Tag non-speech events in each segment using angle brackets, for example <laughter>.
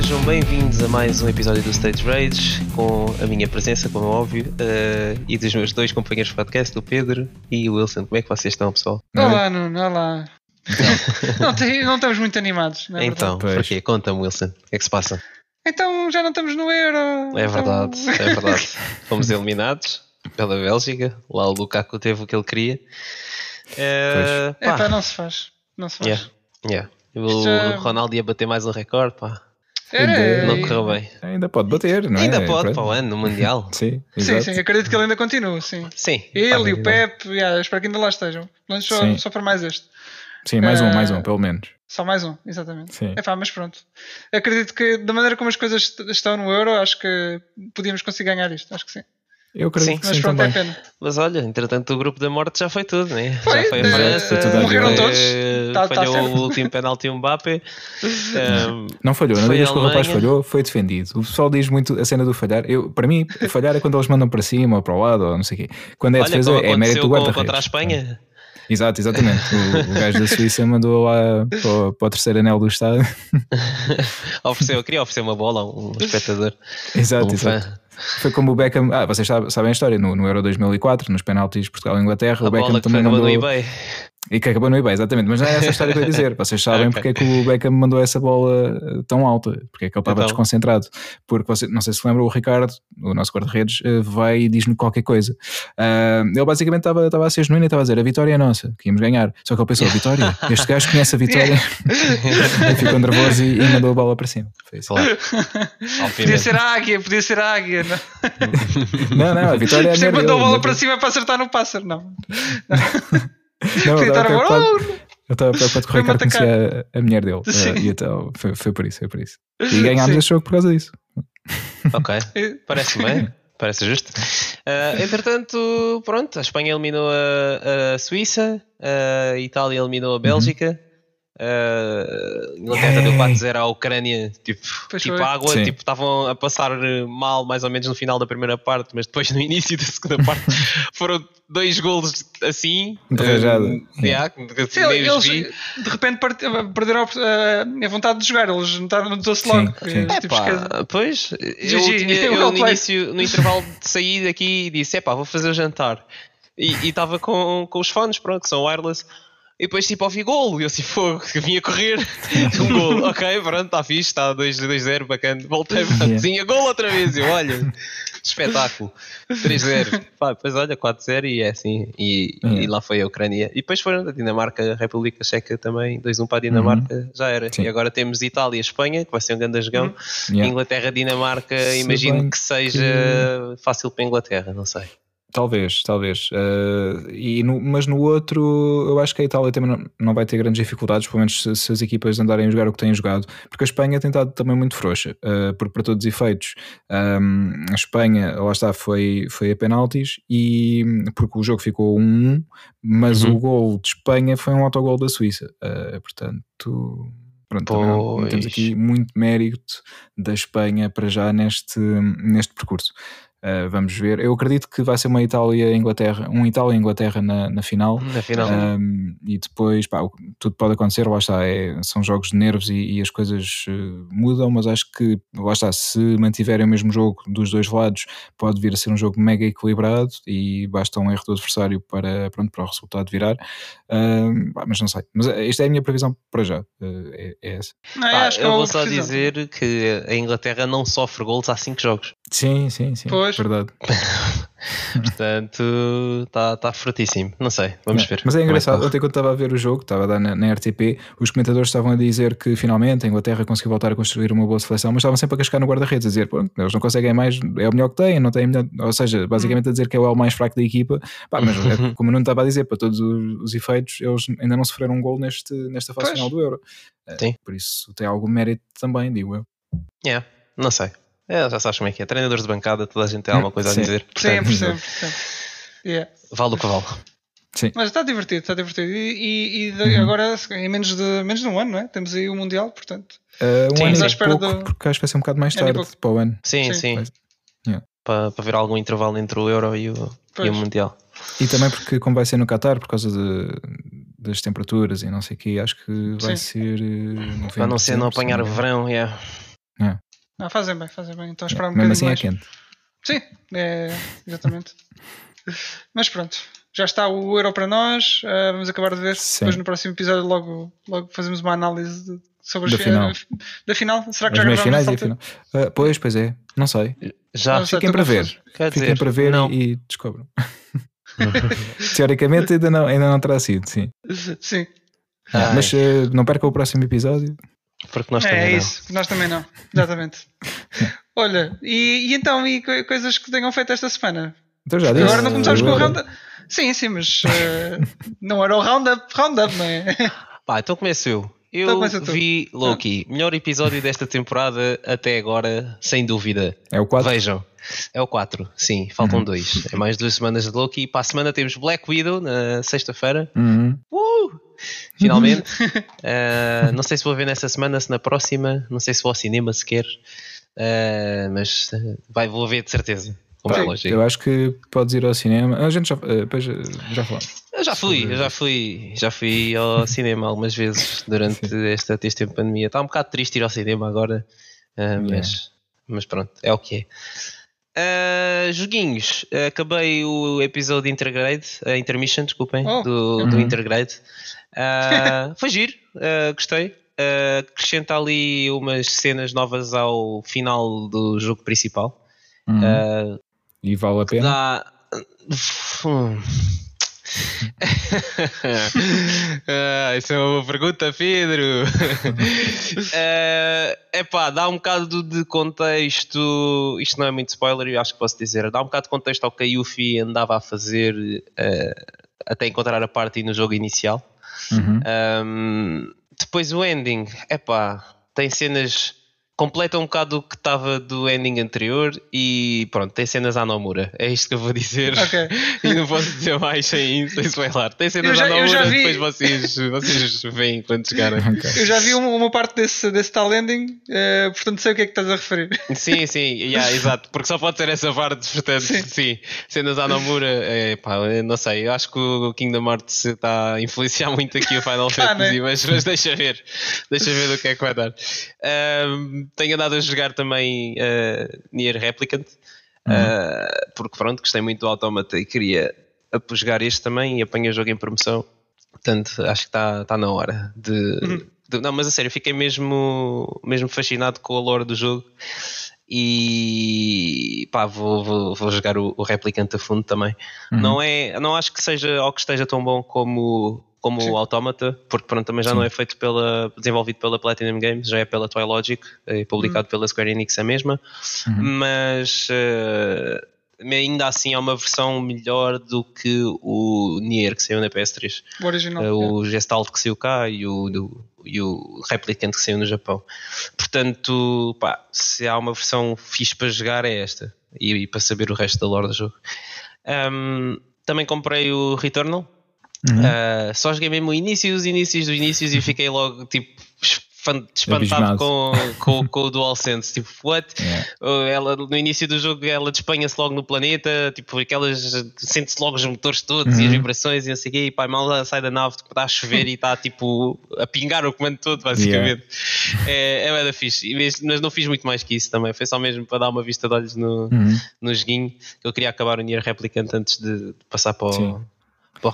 sejam bem-vindos a mais um episódio do Stage Rage com a minha presença, como é óbvio, uh, e dos meus dois companheiros de podcast, o Pedro e o Wilson. Como é que vocês estão, pessoal? Olá, Nuno, olá. não, tem- não estamos muito animados, não é então, porquê? Conta-me, Wilson. O que é que se passa? Então já não estamos no Euro. É então- verdade, é verdade. <laughs> Fomos eliminados pela Bélgica. Lá o Lukaku teve o que ele queria. Uh, É pá, pá, não se faz. Não se faz. yeah, yeah. O Ronaldo ia bater mais um recorde, pá. Era- Não correu bem. Ainda pode bater, não é? Ainda pode Pronto. para o ano, no Mundial. <laughs> Sim, Sim, exato. sim, acredito que ele ainda continua, sim. Sim. Ele e o Pep, yeah, espero que ainda lá estejam. Pelo menos só, só para mais este. Sim, mais um, Eh, mais um, pelo menos. Só mais um, exatamente. Sim. É pá, mas pronto. Acredito que da maneira como as coisas est- estão no Euro, acho que podíamos conseguir ganhar isto. Acho que sim. Eu acredito Sim. que Mas sim também. é pena. Mas olha, entretanto o grupo da morte já foi tudo, né? Foi, já foi a eh, França, foi tudo à morreram vida. todos. eh, Tá- tá falhou certo. o último penalti um Mbappé. Um, <laughs> Não falhou, não Foi digas que o rapaz falhou, foi defendido. O pessoal diz muito a cena do falhar. Eu, para mim, falhar é quando eles mandam para cima ou para o lado ou não sei o quê. Quando é olha, defesa, é mérito do guarda-redes. contra a Espanha. Exato, exatamente. O, o gajo da Suíça mandou lá para, o- para o terceiro anel do estádio. <laughs> ofereceu, queria oferecer uma bola a um espectador. Exato, um exato. fã. Foi como o Beckham. Ah, vocês sabem, a história. No, no Euro 2004, nos penaltis Portugal-Inglaterra, o Beckham também mandou. E que acabou no eBay, exatamente. Mas não é essa a história que eu ia dizer. Vocês sabem Ok. porque é que o Beckham mandou essa bola eh, tão alta, porque é que ele estava Então. desconcentrado. Porque você, não sei se lembra, o Ricardo, o nosso guarda-redes, eh, vai e diz-me qualquer coisa. Ah, ele basicamente estava, estava a ser genuíno e estava a dizer a vitória é nossa, que íamos ganhar. Só que ele pensou, vitória? Este gajo conhece a vitória. <laughs> e ficou nervoso e, e mandou a bola para cima. Foi isso. Claro. Podia ser a águia, podia ser a águia. Não, Não, não, a vitória é a Você merda mandou a bola não- para cima para acertar no pássaro, não. Não, <laughs> eu Gritar estava preocupado- eu estava preocupado que o Ricardo conhecia a, a mulher dele. Eh, e então foi, foi por isso, foi por isso. E ganhámos Sim. esse jogo por causa disso. Ok, parece bem. Parece justo. Ah, entretanto, pronto, a Espanha eliminou a, a Suíça, a Itália eliminou a Bélgica, a Inglaterra deu 4-0 à Ucrânia, tipo, Pois tipo foi. água, Sim. tipo, estavam a passar mal mais ou menos no final da primeira parte, mas depois no <laughs> início da segunda parte <laughs> foram dois golos assim. De rajada. ah, yeah, Sim, eles de repente perderam a, a- vontade de jogar, eles notaram- notou-se Sim, logo. sim. tipo, pois, eu, tinha, <laughs> no início, no intervalo de sair daqui, disse: Epá, vou fazer o jantar. E estava com, com os fones, pronto, que são wireless. E depois, tipo, ouvi golo. E eu, assim, fogo, <laughs> que vinha correr. <laughs> Um golo, ok, pronto, está fixe, está 2-0, bacana. Voltei para a cozinha, golo outra vez. Eu, olha, espetáculo. 3-0. <laughs> Pá, depois, olha, 4-0 e é assim. E, e Yeah. lá foi a Ucrânia. E depois foram a Dinamarca, a República Checa também, 2-1 para a Dinamarca, já era. Uhum. Sim. E agora temos Itália e Espanha, que vai ser um grande jogão. Yeah. Inglaterra, Dinamarca, Se imagino que seja fácil para a Inglaterra, não sei. Talvez, talvez. Eh, e no- mas no outro, eu acho que a Itália também não, não vai ter grandes dificuldades, pelo menos se, se as equipas andarem a jogar o que têm jogado, porque a Espanha tem estado também muito frouxa, eh, porque para todos os efeitos, ahm, a Espanha, lá está, foi, foi a penaltis, e porque o jogo ficou 1-1, mas Uhum. o gol de Espanha foi um autogol da Suíça. Eh, portanto. Pronto, não, temos aqui muito mérito da Espanha para já neste, neste percurso. Uh, vamos ver. Eu acredito que vai ser uma Itália-Inglaterra, um Itália-Inglaterra na, na final. Na final. Um, e depois, pá, tudo pode acontecer, lá está, é- são jogos de nervos e, e as coisas uh, mudam, mas acho que, lá está, se mantiverem o mesmo jogo dos dois lados, pode vir a ser um jogo mega equilibrado e basta um erro do adversário para, pronto, para o resultado virar. Um, pá, mas não sei. Mas uh, esta é a minha previsão para já. Uh, é, é essa. Não, eu Pá, acho que eu é vou só precisão. dizer que a Inglaterra não sofre gols há 5 jogos. Sim, sim, sim. Pois. Verdade. <laughs> Portanto, está tá fortíssimo. Não sei, vamos ver. Mas é como engraçado, ontem quando estava a ver o jogo, estava a dar na, na RTP, os comentadores estavam a dizer que finalmente a Inglaterra conseguiu voltar a construir uma boa seleção, mas estavam sempre a cascar no guarda-redes, a dizer, eles não conseguem mais, é o melhor que têm, não têm melhor, ou seja, basicamente a dizer que é o L mais fraco da equipa, Pá, mas é, como eu não estava a dizer, para todos os, os efeitos, eles ainda não sofreram um gol neste, nesta fase Pois. final do Euro. Eh, Sim. Por isso tem algum mérito também, digo eu. Yeah, não sei. É, já sabes como é que é. Treinadores de bancada, toda a gente tem alguma coisa Sim. a dizer. Sempre, Portanto, sempre, sempre. Yeah. Vale o que vale. Sim. Mas está divertido, está divertido. E, e- e de- Uhum. agora, em menos de, menos de um ano, não é? Temos aí o Mundial, portanto. Uh, um Sim, ano sim. pouco, do- porque acho que vai ser um bocado mais Ano tarde para o ano. Sim, Sim. Yeah. Para, para ver algum intervalo entre o Euro e o, e o Mundial. E também porque, como vai ser no Qatar, por causa de, das temperaturas e não sei o quê, acho que vai Sim. ser. Para não ser 90%, não apanhar sim. verão, yeah. Não, fazem bem, fazem bem. Então esperar um Mesmo assim é mais. quente. Sim, é, exatamente. <laughs> Mas pronto, já está o Euro para nós. ah, vamos acabar de ver. Sim. Depois no próximo episódio logo, logo fazemos uma análise de- sobre Da as final. da final. Será que As já meias gravamos finais e final. Ah, pois, pois é, não sei. Já, Não Fiquem para ver. quer Fiquem dizer, para ver não. e, descobram. <laughs> <laughs> Teoricamente ainda não, ainda não terá sido, sim. Sim, Ai, Mas eh, não perca o próximo episódio. Porque nós é, também é não. isso. Nós também não. Exatamente. <laughs> Olha, e, e então, e co- coisas que tenham feito esta semana? Então já disse. Agora não começámos o com o roundup. Sim, sim, mas eh, <laughs> não era o roundup, roundup, não é? Pá, então começo eu. Eu Então vi Loki, melhor episódio desta temporada até agora, sem dúvida. É o 4. Vejam, é o 4, sim, Uhum. faltam dois. É mais duas semanas de Loki. Para a semana temos Black Widow na sexta-feira. Uhum. Uh! Finalmente. Uh, <laughs> não sei se vou ver nessa semana, se na próxima. Não sei se vou ao cinema sequer. Uh, mas uh, vai, vou ver de certeza. É. Eu acho que podes ir ao cinema. A gente já, depois, eh, já falamos. Eu já fui, eu já fui, já fui ao <laughs> cinema algumas vezes durante esta, este tempo de pandemia. Está um bocado triste ir ao cinema agora, ah, mas, mas pronto, é o que é. Ah, joguinhos, acabei o episódio de Intergrade, a Intermission, desculpem, Oh. do, do Uhum. Intergrade. Ah, foi giro, ah, gostei. Ah, acrescenta ali umas cenas novas ao final do jogo principal. Uhum. Ah, e vale a pena. Dá. <laughs> Ah, isso é uma boa pergunta, Pedro. É <laughs> epá, dá um bocado de contexto. Isto não é muito spoiler, eu acho que posso dizer. Dá um bocado de contexto ao que a Yuffie andava a fazer eh, até encontrar a parte no jogo inicial. Uhum. Um, depois o ending, epá, tem cenas. Completa um bocado o que estava do ending anterior e pronto, tem cenas à Nomura. É isto que eu vou dizer. Ok. <laughs> e não posso dizer mais sem, sem spoiler. Tem cenas já- à Nomura, vi- depois vocês, vocês veem quando chegarem. Ok. Eu já vi uma, uma parte desse, desse tal ending, eh, portanto sei o que é que estás a referir. Sim, sim, yeah, <laughs> exato, porque só pode ser essa parte, portanto, Sim. sim, cenas à Nomura, é, pá, não sei, eu acho que o Kingdom Hearts está a influenciar muito aqui o Final Tá, Fantasy, né? mas, mas deixa ver, deixa ver do que é que vai dar. Ahm, tenho andado a jogar também uh, Nier Replicant, uh, porque pronto, gostei muito do Automata e queria jogar este também e apanhei o jogo em promoção, portanto, acho que está tá na hora de, de- Não, mas a sério, fiquei mesmo, mesmo fascinado com a lore do jogo e pá, vou, vou, vou jogar o, o Replicant a fundo também. Uhum. Não, é, não acho que seja algo que esteja tão bom como, como Sim. o Automata, porque pronto, também já Sim. não é feito pela, desenvolvido pela Platinum Games, já é pela Twilogic, é publicado pela Square Enix a mesma, Uhum. mas eh, ainda assim é uma versão melhor do que o Nier que saiu na PS3. O original. Uh, o Gestalt que saiu cá e o, do- e o Replicant que saiu no Japão. Portanto, pá, se há uma versão fixe para jogar é esta e, e para saber o resto da lore do jogo. Um, também comprei o Returnal. Uhum. Uh, só joguei mesmo o início dos inícios dos inícios e fiquei logo tipo espan- espantado com, com, com o DualSense. Tipo, what? <laughs> Yeah. Ela, no início do jogo ela despenha-se logo no planeta, tipo aquelas sente-se logo os motores todos e as Uhum. vibrações e não sei o quê, e pá, mal sai da nave, tipo, está a chover e está tipo a pingar o comando todo, basicamente. É, é bem fixe, mas não fiz muito mais que isso também, foi só mesmo para dar uma vista de olhos no, Uhum. no joguinho, que eu queria acabar o Nier Replicant antes de, de passar para o, Sim.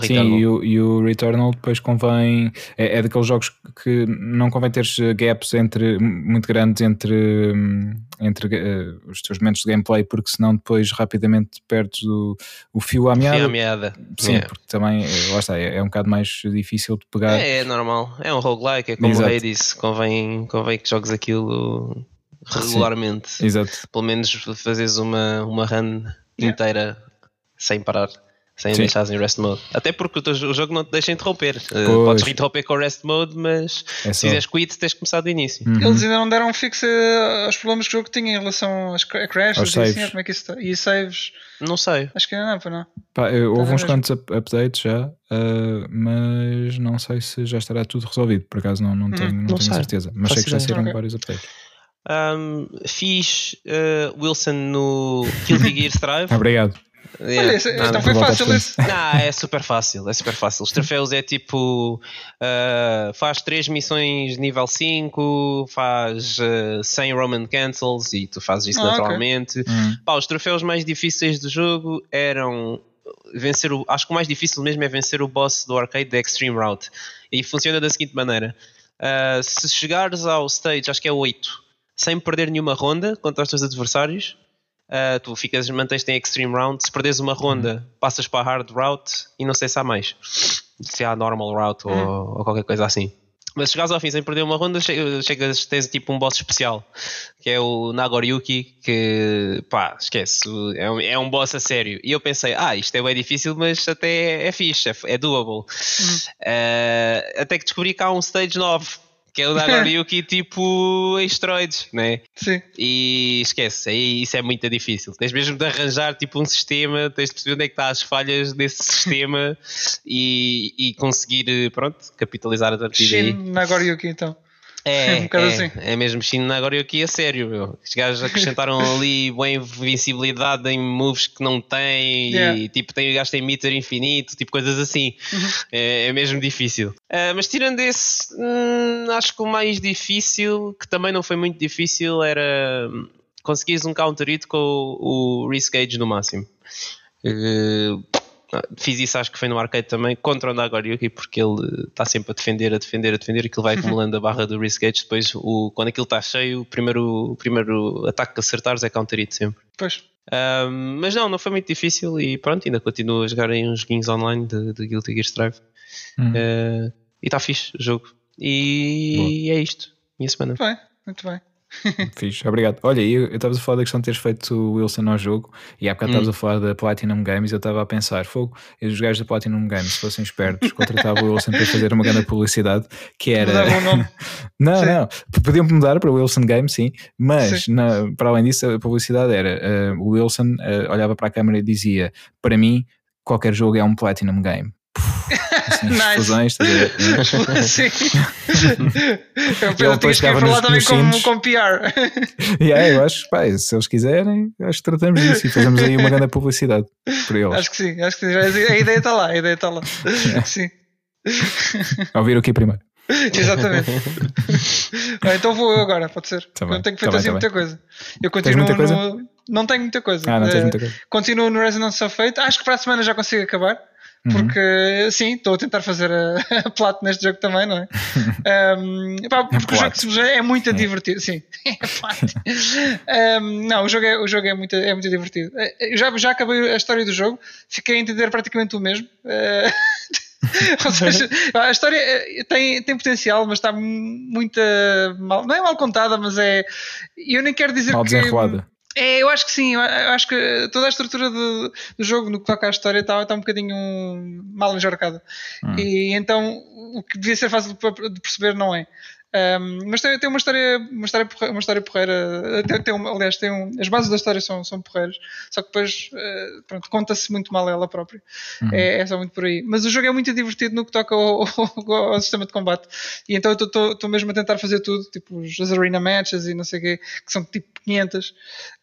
Sim, e o, e o Returnal depois convém. É, é daqueles jogos que não convém ter gaps entre, muito grandes entre, hum, entre eh, os teus momentos de gameplay, porque senão depois rapidamente perdes o, o fio à meada. à meada. Sim, Yeah. porque também, eh, lá está, é, é um bocado mais difícil de pegar. É, é normal, é um roguelike, é como Exato. o Hades, convém, convém que jogues aquilo regularmente. Exato. pelo menos fazeres uma, uma run inteira sem parar, sem Sim. deixares em rest mode. Até porque o, jogo não te deixa interromper. Uh, Pois. podes interromper com o rest mode, mas É se fizeres quit, tens de começar do início. Uhum. Eles ainda não deram um fixe eh, aos problemas que o jogo tinha em relação às crashes Aos e assim, saves. como é que isso está? E saves, Não sei. acho que ainda não, pá, não. Pá, eh, houve uns quantos up- updates já, eh, mas não sei se já estará tudo resolvido. Por acaso não, não tenho, não não tenho certeza. Mas sei que já saíram Ok. vários updates. Um, fiz uh, Wilson no Guilty Gear Strive. Obrigado. Olha, esse- então foi fácil esse. Não, é super fácil, é super fácil. Os troféus é tipo ah, faz 3 missões nível 5, faz ah, 100 Roman Cancels e tu fazes isso Ah, naturalmente. Hum. Pá, os troféus mais difíceis do jogo eram vencer o. Acho que o mais difícil mesmo é vencer o boss do arcade da Extreme Route. E funciona da seguinte maneira: Ah, se chegares ao stage, acho que é 8, sem perder nenhuma ronda contra os teus adversários, ah, tu ficas, mantens-te em Extreme Route. Se perdes uma ronda, passas para a Hard Route e não sei se há mais. Se há Normal Route ou, ou qualquer coisa assim. Mas se chegares ao fim sem perder uma ronda, che- chegas, tens tipo um boss especial, que é o Nagoriyuki, que pá, esquece, é um, é um boss a sério. E eu pensei, ah, isto é bem difícil, mas até é fixe, é, é doable. Eh, até que descobri que há um stage 9, que é o <laughs> Nagoriyuki tipo em esteroides, né? Sim. E esquece, aí isso é muito difícil. Tens mesmo de arranjar tipo um sistema, tens de perceber onde é que está as falhas desse <laughs> sistema e, e conseguir, eh, pronto, capitalizar a partir daí. Shin Nagoriyuki, então. É, <laughs> um é, assim. é mesmo China agora eu aqui a sério. Meu. Os gajos acrescentaram <laughs> ali boa invencibilidade em moves que não têm Yeah. e tipo tem, o gajo tem meter infinito, tipo coisas assim. Uhum. É, é mesmo difícil. Ah, mas tirando esse, hum, acho que o mais difícil, que também não foi muito difícil, era hum, conseguires um counter hit com o, o Risk Gauge no máximo. Eh, Fiz isso, acho que foi no arcade também, contra o Nagoriyuki, porque ele está sempre a defender, a defender, a defender, e aquilo vai acumulando a barra do risk gauge. Depois, o, quando aquilo está cheio, o primeiro, o primeiro ataque que acertares é counter hit sempre. Pois. Ahm, mas não, não foi muito difícil e pronto, ainda continuo a jogar em uns joguinhos online de, de Guilty Gear Strive. Hum. Eh, e está fixe o jogo. E é isto. Minha semana. Muito bem, muito bem. <laughs> Fixe, obrigado. Olha, eu estava a falar da questão de teres feito o Wilson ao jogo e há bocado Hum. estavas a falar da Platinum Games e eu estava a pensar, fogo, e os gajos da Platinum Games, se fossem espertos, contratavam o Wilson para fazer uma grande publicidade que era. O <laughs> não, Sim. não, podiam mudar para Wilson Games, sim, mas Sim. na- para além disso, a publicidade era eh, o Wilson eh, olhava para a câmera e dizia: Para mim, qualquer jogo é um Platinum Game. Nice. a ver? <laughs> Sim. Eu Ele penso que tinhas que falar também como, como PR. <laughs> Yeah, eu acho, pá, se eles quiserem, acho que tratamos disso e fazemos aí uma grande publicidade para eles. Acho que sim, acho que sim. A ideia está lá, a ideia está lá. <laughs> Sim, Ouvir aqui primeiro. exatamente. Bem, então vou eu agora, pode ser. Tá eu tenho tá feito bem, assim tá muita bem. coisa. Eu continuo muita coisa? no. Não tenho muita coisa. Ah, não tens Eh, muita coisa. Continuo no Resonance of Fate. Acho que para a semana já consigo acabar. Uhum. Porque sim, estou a tentar fazer a, <laughs> a plata neste jogo também, não é? <laughs> Um, epá, porque o jogo Plato. é muito divertido, sim. <laughs> É plato. Um, não, o jogo é, o jogo é, muito, é muito divertido. Eh, Eu já, já acabei a história do jogo, fiquei a entender praticamente o mesmo. Eh, Ou seja, a história eh, tem, tem potencial, mas está muito mal. Não é mal contada, mas é. Eu nem quero dizer Mal que. desenrolada. É, eu acho que sim, eu acho que toda a estrutura do, do jogo no que toca à história está, está um bocadinho mal enjorcada. Hum. E então o que devia ser fácil de perceber não é. Um, mas tem, tem uma história, uma história, porre- uma história porreira. Tem, tem uma- aliás, tem um, as bases da história são, são porreiras, só que depois pronto, conta-se muito mal ela própria. Uhum. É, é só muito por aí. Mas o jogo é muito divertido no que toca ao, ao- ao sistema de combate. E então eu estou mesmo a tentar fazer tudo, tipo as arena matches e não sei o quê, que são tipo 500.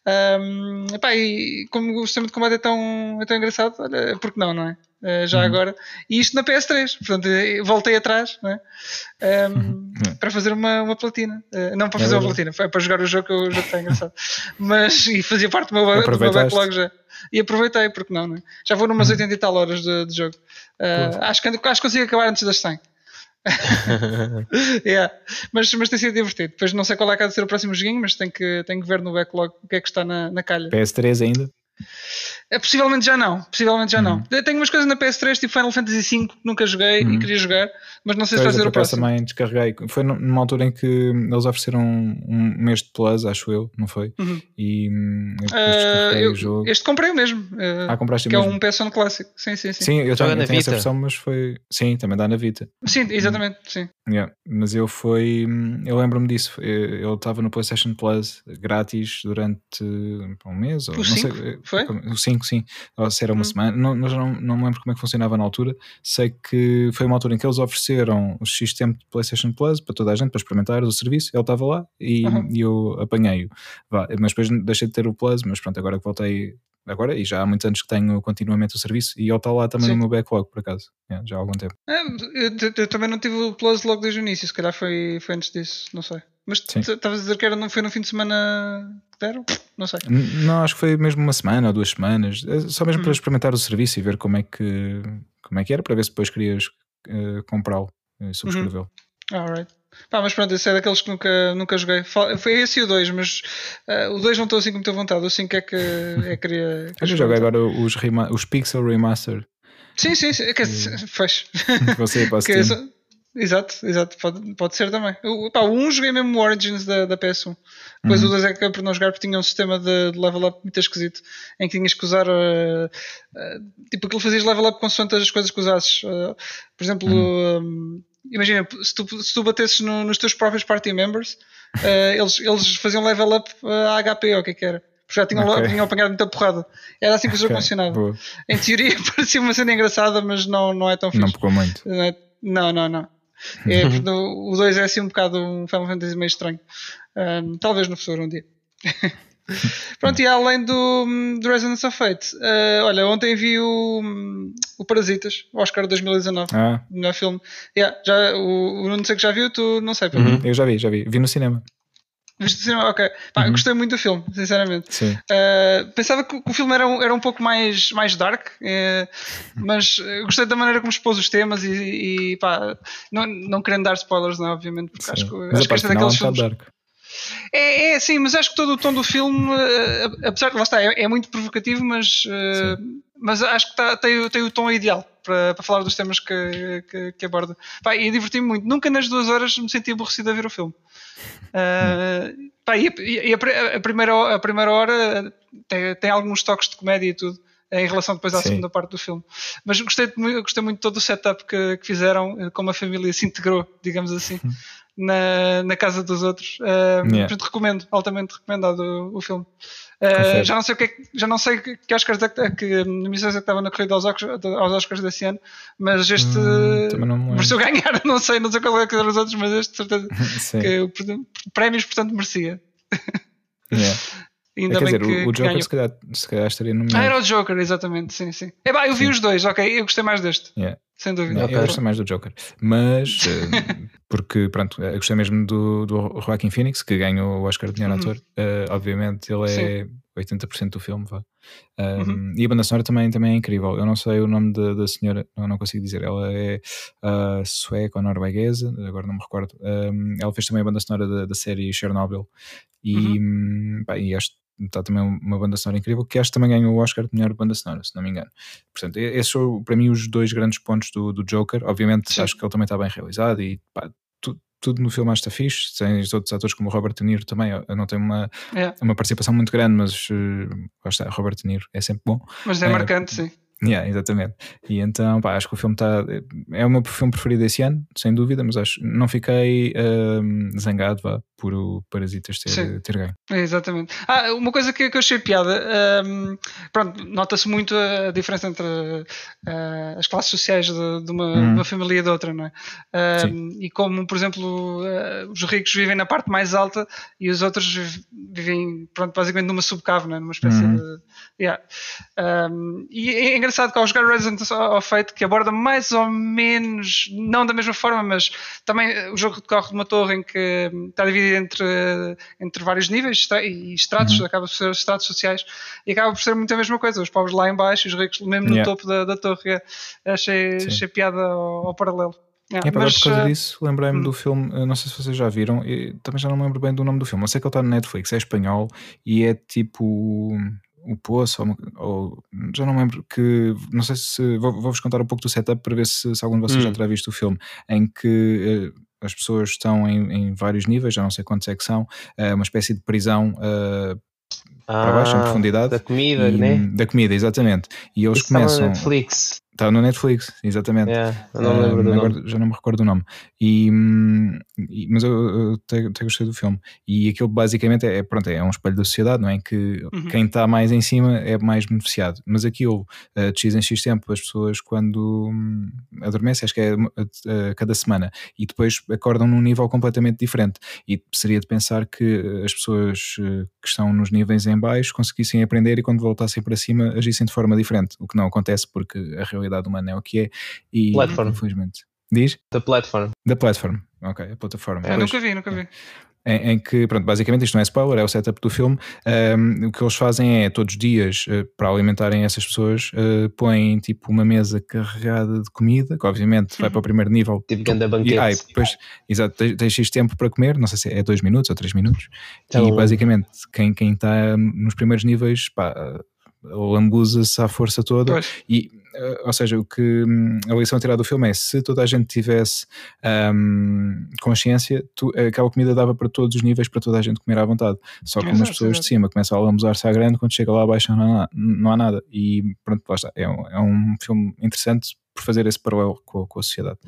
Um, epá, e como o sistema de combate é tão, é tão engraçado, olha, porque não, não é? Eh, já Uhum. agora. E isto na PS3, portanto, eh, voltei atrás é? Um, <laughs> para fazer uma, uma platina. Eh, não para É fazer uma verdade. platina, foi para jogar o jogo que o jogo está engraçado. Mas, e fazia parte do meu, do meu backlog já. E aproveitei, porque não, não é? Já vou numas Uhum. 80 e tal horas de, de jogo. Eh, acho, que, acho que consigo acabar antes das 100. <laughs> Yeah. Mas, mas tem sido divertido. Depois não sei qual é que há de ser o próximo joguinho, mas tenho que, tenho que ver no backlog o que é que está na, na calha. PS3 ainda? É, possivelmente já não, possivelmente já Uhum. não. Eu tenho umas coisas na PS3, tipo Final Fantasy V, que nunca joguei e queria jogar, mas não sei se vai ser o próximo. também descarreguei. Foi num- numa altura em que eles ofereceram um mês de Plus, acho eu, não foi? Uhum. E hum, eu o jogo. este comprei o mesmo. eh, Ah, compraste que é mesmo? um PS1 clássico. Sim, sim, sim. Sim, eu Joga tenho, eu tenho essa Vita. versão, mas foi. Sim, também dá na Vita. Sim, exatamente. Sim. Yeah, Mas eu fui. Eu lembro-me disso. Eu eu estava no PlayStation Plus grátis durante um mês. Ou, O não cinco, sei, foi? O 5, sim. Ou se era uma Hum. semana. Não, mas não, não me lembro como é que funcionava na altura. Sei que foi uma altura em que eles ofereceram o X tempo de PlayStation Plus para toda a gente, para experimentar o serviço. Ele estava lá e, Uhum. e eu apanhei-o. Mas depois deixei de ter o Plus. Mas pronto, agora que voltei agora e já há muitos anos que tenho continuamente o serviço e ele está lá também Sim. no meu backlog, por acaso, yeah, já há algum tempo. É, eu, eu, também não tive o Plus logo desde o início, se calhar foi, foi antes disso, não sei. Mas estavas a dizer que era, não foi no fim de semana que deram? Não sei. Não, acho que foi mesmo uma semana ou duas semanas, é só mesmo hum. para experimentar o serviço e ver como é que, como é que era, para ver se depois querias uh, comprá-lo e subscrevê-lo. Uhum. Alright. Pá, mas pronto, esse é daqueles que nunca, nunca joguei. Foi esse e o 2, mas uh, o 2 não estou assim com muita vontade. O 5 é que <laughs> é, queria. eu joguei agora os, os Pixel Remaster. Sim, sim, sim. Que, fez. <laughs> <laughs> Você para que, Exato, exato, pode, pode ser também. O, pá, o 1 joguei mesmo o Origins da, da PS1. Depois uhum. o 2 é que por não jogar porque tinha um sistema de, de, level up muito esquisito em que tinhas que usar uh, uh, tipo aquilo fazias level up consoante as coisas que usasses. Uh, por exemplo, uhum. um, imagina, se tu, se tu batesses no, nos teus próprios party members, <laughs> eles, eles faziam level up a HP ou o que é que era. Porque já tinham, okay. tinham apanhado muita porrada. Era assim que o jogo okay. funcionava. Boa. Em teoria <laughs> parecia uma cena engraçada, mas não, não é tão fixe. Não pegou muito. Não, não, não. É, o 2 é assim um bocado um Final Fantasy meio estranho. Um, talvez no futuro um dia. <laughs> Pronto, e além do, do Resonance of Fate, uh, olha, ontem vi o, o Parasitas, o Oscar 2019, ah. no filme. Yeah, já, o, o não sei que já viu, tu não sei. Uhum, eu já vi, já vi, vi no cinema. Viste no cinema? Ok. Pá, uhum. Gostei muito do filme, sinceramente. Sim. Uh, pensava que, que, o filme era um, era um pouco mais, mais dark, uh, mas gostei da maneira como expôs os temas e, e pá, não, não querendo dar spoilers, não, é? obviamente, porque sim. acho, mas acho que este é daqueles filmes. Dark. É, é, sim, mas acho que todo o tom do filme, uh, apesar de lá está, é, é muito provocativo, mas, mas acho que tá, tem, tem o tom ideal para, para falar dos temas que, que, que aborda. Pá, e diverti-me muito. Nunca nas duas horas me senti aborrecido a ver o filme. Uh, pá, e, a, e a, a, primeira, a primeira hora tem, tem alguns toques de comédia e tudo em relação depois à Sim. segunda parte do filme. Mas gostei, gostei muito de todo o setup que, que fizeram, como a família se integrou, digamos assim. <laughs> na, na casa dos outros. Uh, yeah. Portanto, recomendo, altamente recomendado o, o filme. Uh, já não sei o que, é, já não sei que, Oscars é que, que missões é que estava na corrida aos Oscars, aos Oscars desse ano, mas este hum, mereceu ganhar, <laughs> não sei, não sei qual é que eram os outros, mas este certeza <laughs> que prémios portanto merecia. <laughs> Yeah. Ainda é, quer bem dizer, que, o, Joker se calhar, se calhar estaria no Ah, era o Joker, exatamente, sim, sim. É bah, eu vi sim. os dois, ok, eu gostei mais deste. Yeah. Sem dúvida. Não. Eu gostei mais do Joker. Mas, uh, porque, pronto, eu gostei mesmo do, do Joaquin Phoenix, que ganhou o Oscar de melhor uhum. ator. Uh, obviamente, ele é sim. 80% do filme, vá. Um, uhum. E a banda sonora também, também é incrível. Eu não sei o nome da, da senhora, não, não consigo dizer. Ela é uh, sueca ou norueguesa, agora não me recordo. Um, ela fez também a banda sonora da, da série Chernobyl. E, uhum. Pá, e acho está também uma banda sonora incrível, que acho que também ganhou o Oscar de melhor banda sonora, se não me engano. Portanto, esses são para mim os dois grandes pontos do, do Joker. Obviamente, Sim. acho que ele também está bem realizado e pá, tudo no filme está fixe. Tem outros atores como o Robert De Niro também. Eu não tenho uma, é. uma participação muito grande, mas uh, está, Robert De Niro é sempre bom. Mas é, é marcante, sim. Yeah, exatamente. E então, pá, acho que o filme está. É o meu filme preferido desse ano, sem dúvida, mas acho não fiquei um, zangado vá, por o Parasitas ter, ter ganho. É, exatamente. Ah, uma coisa que, que eu achei piada, um, pronto, nota-se muito a diferença entre uh, as classes sociais de, de uma, hum. uma, família e de outra, não é? Um, e como, por exemplo, uh, os ricos vivem na parte mais alta e os outros vivem, pronto, basicamente numa subcave, não é? numa espécie hum. de. Yeah. Um, e é engraçado que ao jogar Resident Evil Fate, que aborda mais ou menos, não da mesma forma, mas também o jogo decorre de uma torre em que hum, está dividido entre, entre vários níveis e estratos, uhum. acaba por ser estratos sociais, e acaba por ser muito a mesma coisa, os pobres lá em baixo e os ricos mesmo no yeah. topo da, da torre. Achei, achei piada ao, ao paralelo. Yeah, é, mas, por causa uh, disso, lembrei-me hum. do filme, não sei se vocês já viram, também já não me lembro bem do nome do filme, eu sei que ele está no Netflix, é espanhol e é tipo o Poço, ou, ou, já não lembro que, não sei se, vou-vos vou contar um pouco do setup para ver se, se algum de vocês hum. já terá visto o filme, em que uh, as pessoas estão em, em, vários níveis, já não sei quantos é que são, uh, uma espécie de prisão uh, ah, para baixo, em profundidade. Da comida, e, né? Da comida, exatamente. E eles Isso começam. Netflix. Está no Netflix, exatamente. Yeah, eu não lembro do agora nome. já não me recordo o nome. E, hum, e- mas eu, eu até, até gostei do filme. E aquilo basicamente é, pronto, é um espelho da sociedade, não é? Em que Uhum. quem está mais em cima é mais beneficiado. Mas aquilo, eh, de X em X tempo, as pessoas quando hum, adormecem, acho que é a, a cada semana, e depois acordam num nível completamente diferente. E seria de pensar que eh, as pessoas que estão nos níveis em baixo conseguissem aprender e quando voltassem para cima agissem de forma diferente. O que não acontece porque a realidade humana é o que é. E Platform. infelizmente. Diz? The Platform. Da platform. Ok, a plataforma. Eu Pois nunca vi, nunca vi. em, em que, pronto, basicamente isto não é spoiler, é o setup do filme. Um, o que eles fazem é, todos os dias, uh, para alimentarem essas pessoas, uh, põem tipo uma mesa carregada de comida, que obviamente vai para o primeiro nível. Tipo ganda E, banquete. e depois, exato, tens, tens X tempo para comer, não sei se é dois minutos ou três minutos, Então- e basicamente quem quem está nos primeiros níveis, pá, lambuza-se à força toda, Pois. e, eh, ou seja, o que hum, a lição a tirar do filme é se toda a gente tivesse hum, consciência, tu- aquela comida dava para todos os níveis, para toda a gente comer à vontade. Só que como as Exato, pessoas de cima começam a lambuzar-se à grande, quando chega lá abaixo não há, não há nada. E pronto, lá está. É um, é um filme interessante por fazer esse paralelo com, com a sociedade.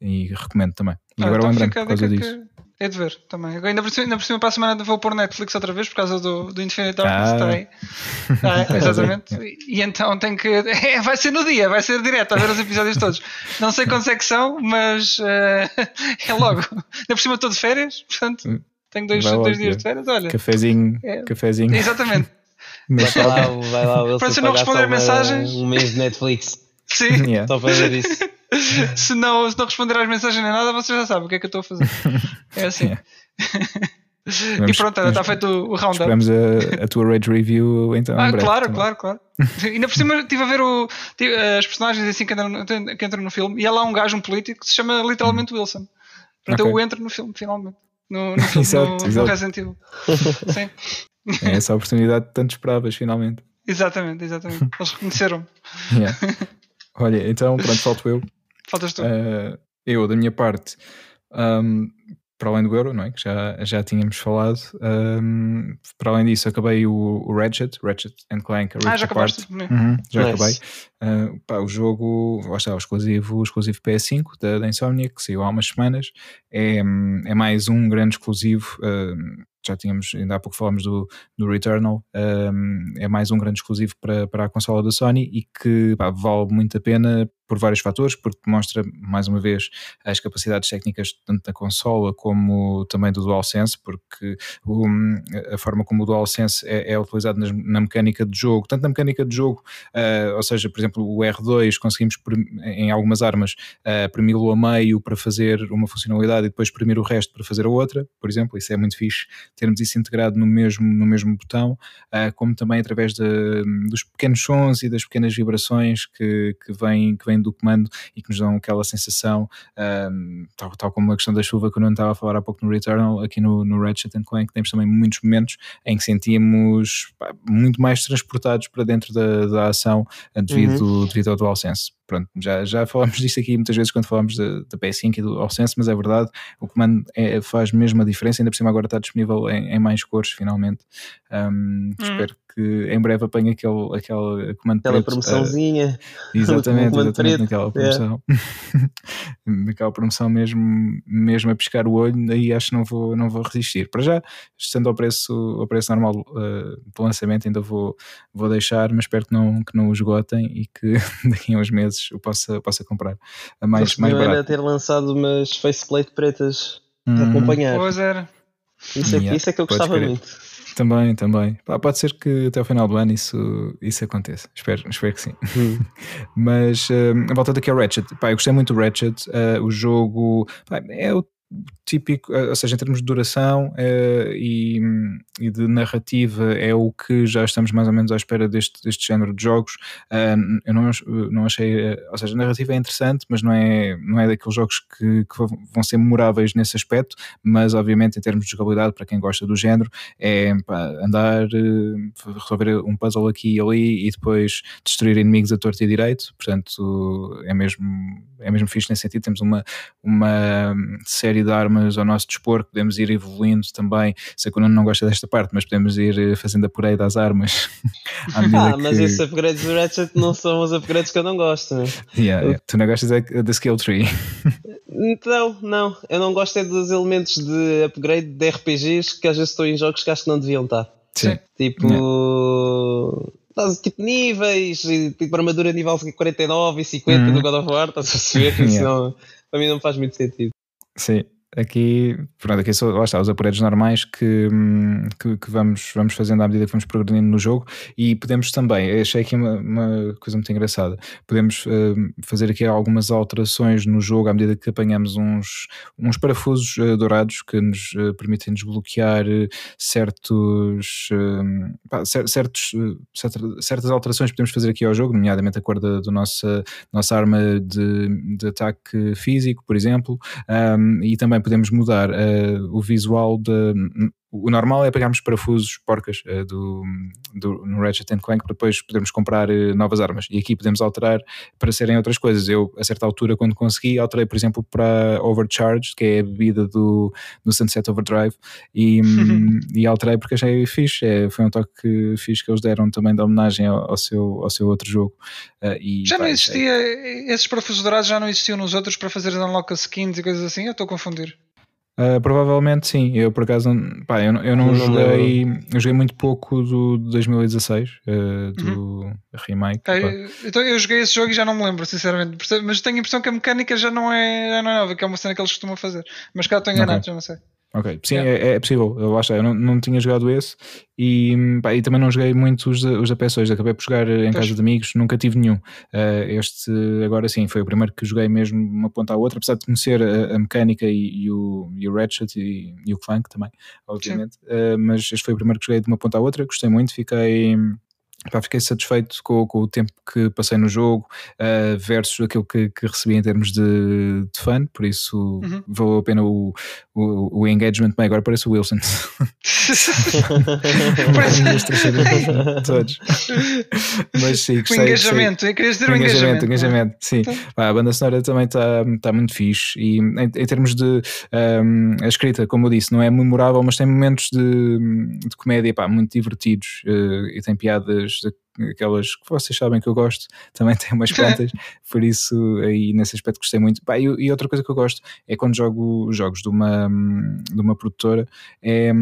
E recomendo também. E Ah, agora então lembrando a por causa disso. que É de ver também. Agora, Ainda por, cima, ainda por cima para a semana vou pôr Netflix outra vez por causa do, do Infinite Darkness. Ah. Está <laughs> aí. Ah, exatamente. E, e então tem que. <laughs> é, vai ser no dia, vai ser direto a ver os episódios todos. Não sei quantos é que são, mas eh, <laughs> é logo. Ainda por cima estou de férias, portanto tenho dois, logo, dois dias é. de férias. Olha, Cafezinho, É. cafezinho. exatamente. Vai lá, vai lá, Para se não responder uma- mensagens. Um mês de Netflix. Sim. Yeah. Só para ver isso. <laughs> Se não, se não responder às mensagens nem nada, vocês já sabem o que é que eu estou a fazer. É assim. Yeah. <laughs> <laughs> e pronto, está feito o, roundup. Esperamos a, a tua rage review então. Ah, breve claro, também. claro, claro. Ainda por cima estive a ver o, tive, as personagens assim que entram, no, que entram no filme e há lá um gajo, um político, que se chama literalmente Wilson. Portanto, Ok. eu entro no filme, finalmente. No, no, filme, Exato, no, no exato. Resident Evil. Sim, É essa oportunidade que tanto esperavas, finalmente. exatamente, exatamente. Eles reconheceram. Yeah. Olha, então pronto, falto eu. Faltas tu. Uh, eu, da minha parte, um, para além do Euro, não é? Que já, já tínhamos falado, um, para além disso, acabei o, o Ratchet, Ratchet and Clank, a ah, já acabaste? Hum. Uhum, já Nice. acabei. Uh, pá, o jogo, lá está, o exclusivo, o exclusivo PS5 da, da Insomnia, que saiu há umas semanas, é, hum, é mais um grande exclusivo. hum, já tínhamos, ainda há pouco falámos do, do Returnal, hum, é mais um grande exclusivo para, para a consola da Sony e que pá, vale muito a pena por vários fatores, porque demonstra mais uma vez as capacidades técnicas tanto da consola como também do DualSense, porque o, a forma como o DualSense é, é utilizado nas- na mecânica de jogo, tanto na mecânica de jogo, ah, ou seja, por exemplo, o R2 conseguimos em algumas armas uh, premi-lo a meio para fazer uma funcionalidade e depois premir o resto para fazer a outra, por exemplo, isso é muito fixe termos isso integrado no mesmo, no mesmo botão, uh, como também através de- dos pequenos sons e das pequenas vibrações que, que, vêm, que vêm do comando e que nos dão aquela sensação, um, tal, tal como a questão da chuva que eu não estava a falar há pouco no Returnal, aqui no, no Ratchet Clank temos também muitos momentos em que sentíamos pá, muito mais transportados para dentro da, da ação uh, devido, devido ao DualSense. Pronto, já, já falámos <laughs> disto aqui muitas vezes quando falamos da da PS5 e do DualSense, mas é verdade, o comando é- faz mesmo a diferença, ainda por cima agora está disponível em, em mais cores, finalmente. Um, Espero que em breve apanhe aquele, aquele comando Aquela preto, uh, promoçãozinha. <laughs> Exatamente, comando exatamente preto, naquela promoção. <laughs> naquela promoção mesmo, mesmo a piscar o olho, aí acho que não vou, não vou resistir. Para já, estando ao preço, ao preço normal uh, de lançamento, ainda vou, vou deixar, mas espero que não, que não o esgotem e que daqui a uns meses o possa, possa comprar a mais, mais barato. ter lançado umas faceplate pretas para Uhum. acompanhar. Pois era. Isso é, que- Yeah, isso é que eu gostava muito. Também, também. Pode ser que até ao final do ano isso, isso aconteça. Espero, espero que sim. Hum. <laughs> Mas um, voltando aqui ao Ratchet, pá, eu gostei muito do Ratchet. uh, o jogo pá, é o típico, uh, ou seja, em termos de duração uh, e, e de narrativa, é o que já estamos mais ou menos à espera deste, deste género de jogos. Eu não, não achei, uh, ou seja, a narrativa é interessante, mas não é, não é daqueles jogos que, que vão ser memoráveis nesse aspecto. Mas, obviamente, em termos de jogabilidade, para quem gosta do género, é pá, andar, resolver um puzzle aqui e ali e depois destruir inimigos a torto e direito. Portanto, é mesmo, é mesmo fixe nesse sentido. Temos uma, uma série série de armas ao nosso dispor, podemos ir evoluindo também. Sei que o Nuno não gosta desta parte, mas podemos ir eh, fazendo upgrade às armas. <laughs> ah, mas que... esses upgrades do Ratchet não são os upgrades que eu não gosto. Né? Yeah, yeah. Tu não gostas da skill tree? Então, não. Eu não gosto é dos elementos de upgrade de RPGs que às vezes estou em jogos que acho que não deviam estar. Sim. Tipo. Yeah tipo níveis, tipo armadura nível 49 e 50 uhum. do God of War, estás a perceber? <laughs> yeah. Isso não, para mim não faz muito sentido. Sim, aqui, pronto, aqui lá está, os upgrades normais que, que, que, vamos, vamos fazendo à medida que vamos progredindo no jogo. E podemos também, achei aqui uma, uma coisa muito engraçada, podemos uh, fazer aqui algumas alterações no jogo à medida que apanhamos uns, uns parafusos uh, dourados que nos uh, permitem desbloquear certos, pá, certos certas alterações que podemos fazer aqui ao jogo, nomeadamente a cor da, da nossa, nossa arma de, de ataque físico, por exemplo, um, e também podemos mudar uh, o visual de, o normal é pegarmos parafusos porcas uh, do, do, no Ratchet Clank para depois podermos comprar uh, novas armas. E aqui podemos alterar para serem outras coisas. Eu, a certa altura, quando consegui, alterei, por exemplo, para Overcharge, que é a bebida do, do Sunset Overdrive, e, <laughs> e alterei porque achei fixe. É, foi um toque que fixe que eles deram também de homenagem ao, ao seu, ao seu outro jogo. Uh, e, já não existia, esses parafusos dourados já não existiam nos outros para fazer unlock skins e coisas assim? Eu estou a confundir. Uh, provavelmente sim, eu por acaso pá, eu, eu não, joguei, eu joguei muito pouco do 2016 uh, ah, do uhum. remake. É, então eu joguei esse jogo e já não me lembro, sinceramente, mas tenho a impressão que a mecânica já não é, já não é nova, que é uma cena que eles costumam fazer. Mas cá estou enganado, okay. já não sei. Ok, sim, yeah. é, é, possível. Eu, lá está, eu não, não tinha jogado esse e, pá, e também não joguei muito os, os da PS2. Acabei por jogar em pois. casa de amigos, nunca tive nenhum. Uh, este, agora sim, foi o primeiro que joguei mesmo uma ponta à outra, apesar de conhecer a, a mecânica e, e, o, e o Ratchet e, e o Clank também, obviamente. Uh, mas este foi o primeiro que joguei de uma ponta à outra, gostei muito, fiquei Pá, fiquei satisfeito com, com, o tempo que passei no jogo uh, versus aquilo que, que, recebi em termos de, de fun, por isso uhum. valeu a pena o, o, o, engagement bem. Agora <laughs> parece o Wilson. Todos. Mas sim, gostei, o engajamento, gostei. querias dizer o engajamento. engajamento, sim. Então. Pá, a banda sonora também está tá muito fixe e em, em termos de um, a escrita, como eu disse, não é memorável, mas tem momentos de, de comédia pá, muito divertidos uh, e tem piadas aquelas que vocês sabem que eu gosto, <laughs> também tem umas quantas, <laughs> por isso aí nesse aspecto gostei muito. e, e, outra coisa que eu gosto é quando jogo jogos de uma, de uma produtora, é,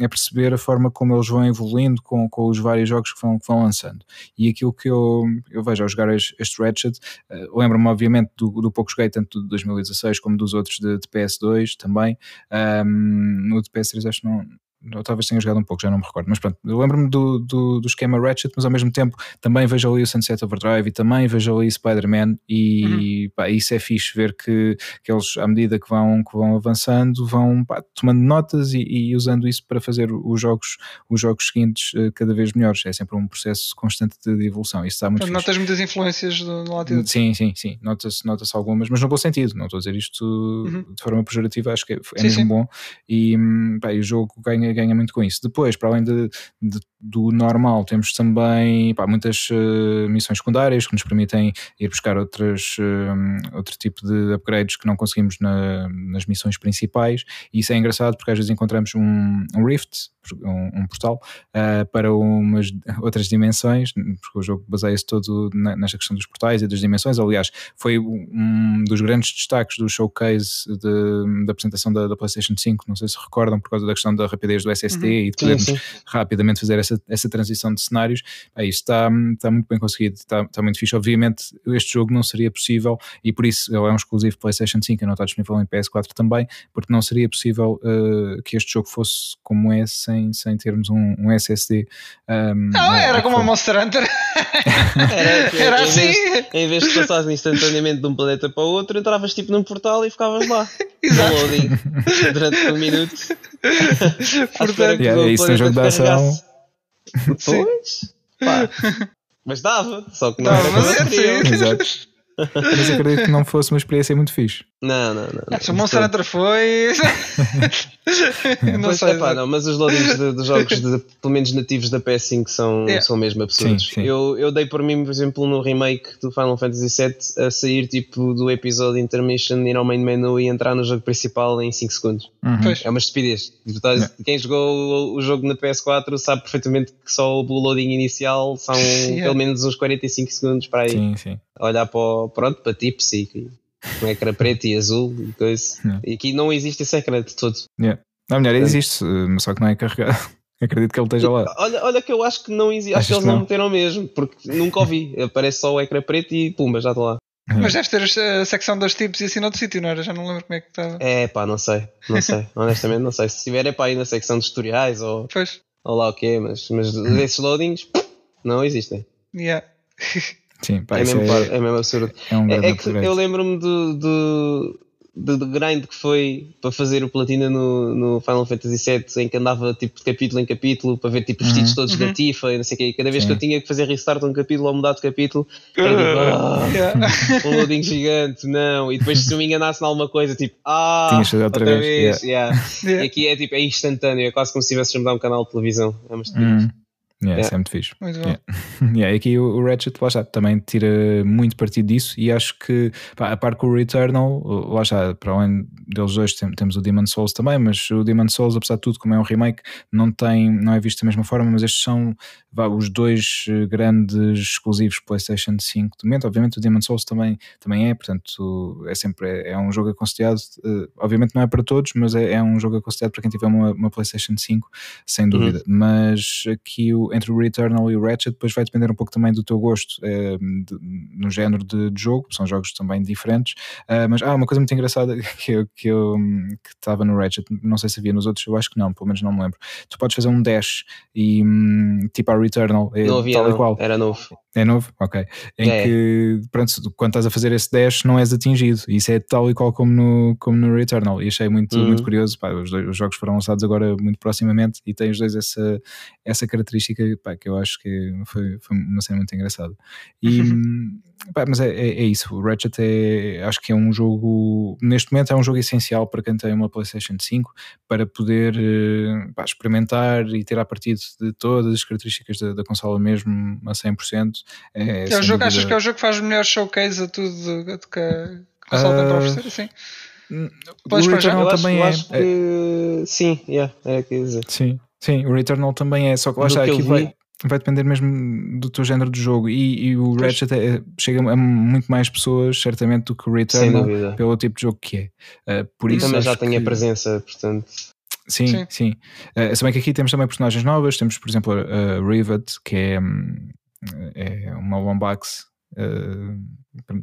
é perceber a forma como eles vão evoluindo com, com os vários jogos que vão, que vão lançando. E aquilo que eu, eu vejo ao jogar este Ratchet, uh, lembro-me obviamente do, do pouco joguei, tanto de 2016 como dos outros de, de PS2 também. Um, no de PS3 acho que não, ou talvez tenha jogado um pouco, já não me recordo, mas pronto, lembro-me do, do, do, esquema Ratchet, mas ao mesmo tempo também vejo ali o Sunset Overdrive e também vejo ali Spider-Man e uhum. pá, isso é fixe ver que, que eles, à medida que vão, que vão avançando, vão pá, tomando notas e, e, usando isso para fazer os jogos, os jogos seguintes uh, cada vez melhores, é sempre um processo constante de, evolução, isso está muito Notas muitas influências do, do lado de... Sim, sim, sim, notas, notas algumas, mas no bom sentido, não estou a dizer isto uhum. de forma pejorativa, acho que é, é sim, mesmo sim. bom. E, pá, e o jogo ganha ganha, muito com isso. Depois, para além de, de do normal, temos também pá, muitas uh, missões secundárias que nos permitem ir buscar outras, uh, outro tipo de upgrades que não conseguimos na, nas missões principais. E isso é engraçado porque às vezes encontramos um, um Rift, um, um portal, uh, para umas outras dimensões, porque o jogo baseia-se todo na, nesta questão dos portais e das dimensões. Aliás, foi um dos grandes destaques do showcase de, da apresentação da, da, PlayStation 5. Não sei se recordam, por causa da questão da rapidez do SSD uhum. e de podermos sim, sim. rapidamente fazer essa, essa transição de cenários, é isso está, está muito bem conseguido, está, está muito fixe. Obviamente, este jogo não seria possível e por isso ele é um exclusivo PlayStation 5, não está disponível em PS4 também, porque não seria possível uh, que este jogo fosse como é sem, sem termos um, um SSD. Um, não, era como a Monster Hunter. era, <laughs> era assim. Em vez, em vez de passares instantaneamente de um planeta para o outro, entravas tipo num portal e ficavas lá. <laughs> Exato. <laughs> durante um minuto. Portanto, yeah, isso é um jogo de ação. Pois, pá. Mas dava, só que não dava, era mas é, Exato. Mas acredito que não fosse uma experiência muito fixe. Não, não, não. Ah, se o Monster Hunter foi. <laughs> <laughs> não pois, sei. Epá, não, mas os loadings dos jogos, de, pelo menos nativos da PS5, são, yeah. são mesmo absurdos. Sim, sim. Eu, eu dei por mim, por exemplo, no remake do Final Fantasy VII, a sair tipo do episódio Intermission, ir ao main menu e entrar no jogo principal em 5 segundos. Uhum. É uma estupidez. Tipo, yeah. Quem jogou o jogo na PS4 sabe perfeitamente que só o loading inicial são <laughs> yeah. pelo menos uns 45 segundos para aí. Sim, sim. Olhar para, pronto, para tips e com ecrã preto e azul e coisa. Yeah. E aqui não existe esse ecrã de todo. Yeah. Não, melhor, existe, mas só que não é carregado. <laughs> Acredito que ele esteja lá. Olha, olha que eu acho que não existe, acho que eles não. não meteram mesmo, porque nunca ouvi. Aparece só o ecrã preto e pumba, já está lá. Mas deve ter a secção dos tipos e assim noutro sítio, não era? Já não lembro como é que estava. É pá, não sei, não sei, <laughs> honestamente não sei. Se tiver é pá aí na secção de tutoriais ou, pois. ou lá o quê, mas, mas <laughs> desses loadings não existem. Yeah. Sim, pá, é, mesmo, é, é mesmo absurdo. É, um é, é que eu lembro-me do, do, do, do, grind que foi para fazer o platina no, no Final Fantasy VII, em que andava tipo de capítulo em capítulo para ver tipo os títulos uhum. todos uhum. da Tifa e não sei o quê. E cada vez Sim. que eu tinha que fazer restart um capítulo ou mudar de capítulo, era tipo, ah, yeah. <laughs> um loading gigante, não. E depois se eu me enganasse em alguma coisa, tipo, ah, Tinhas outra, outra vez. vez. Yeah. Yeah. E aqui é tipo, é instantâneo, é quase como se tivesse a mudar um canal de televisão. É uma uhum. Yeah, yeah. é muito fixe. Muito bom. Yeah. <laughs> yeah, aqui o, Ratchet, lá está, também tira muito partido disso e acho que, pá, a par com o Returnal, lá está, para além deles dois tem, temos o Demon Souls também, mas o Demon Souls, apesar de tudo, como é um remake, não tem, não é visto da mesma forma, mas estes são vá, os dois eh, grandes exclusivos PlayStation 5 do momento. Obviamente o Demon Souls também, também é, portanto é sempre, é, é um jogo aconselhado, uh, obviamente não é para todos, mas é, é, um jogo aconselhado para quem tiver uma, uma PlayStation 5, sem uhum. dúvida. Uhum. Mas aqui o entre o Returnal e o Ratchet, depois vai depender um pouco também do teu gosto é, de, no género de, de, jogo, são jogos também diferentes. Uh, mas há ah, uma coisa muito engraçada <laughs> que eu que eu que estava no Ratchet, não sei se havia nos outros, eu acho que não, pelo menos não me lembro. Tu podes fazer um dash e hum, tipo a Returnal, é, não havia, tal e qual. Era novo. É novo? Ok. Em é. que, pronto, quando estás a fazer esse dash não és atingido. Isso é tal e qual como no, como no Returnal. E achei muito, uhum. muito curioso. Pá, os, dois, os, jogos foram lançados agora muito proximamente e têm os dois essa, essa característica pá, que eu acho que foi, foi uma cena muito engraçada. E, <laughs> pá, mas é, é, é, isso. O Ratchet é, acho que é um jogo, neste momento é um jogo essencial para quem tem uma PlayStation 5 para poder eh, experimentar e ter a partir de todas as características da, da consola mesmo a 100%. É, é o jogo, achas que é o jogo que faz o melhor showcase a tudo que a consola uh, tem para ah, oferecer? Sim. Podes o Returnal também acho, é. Que... Sim, yeah, é quer dizer. Sim, sim, o Returnal também é, só que lá está aqui vai, vai depender mesmo do teu género de jogo e, e o Ratchet é, chega a muito mais pessoas, certamente, do que o Returnal pelo tipo de jogo que é. Uh, por e isso também já tem a presença, portanto. Sim, sim. sim. Uh, se bem que aqui temos também personagens novas, temos por exemplo a Rivet, que é, hum, é uma Wombax, uh,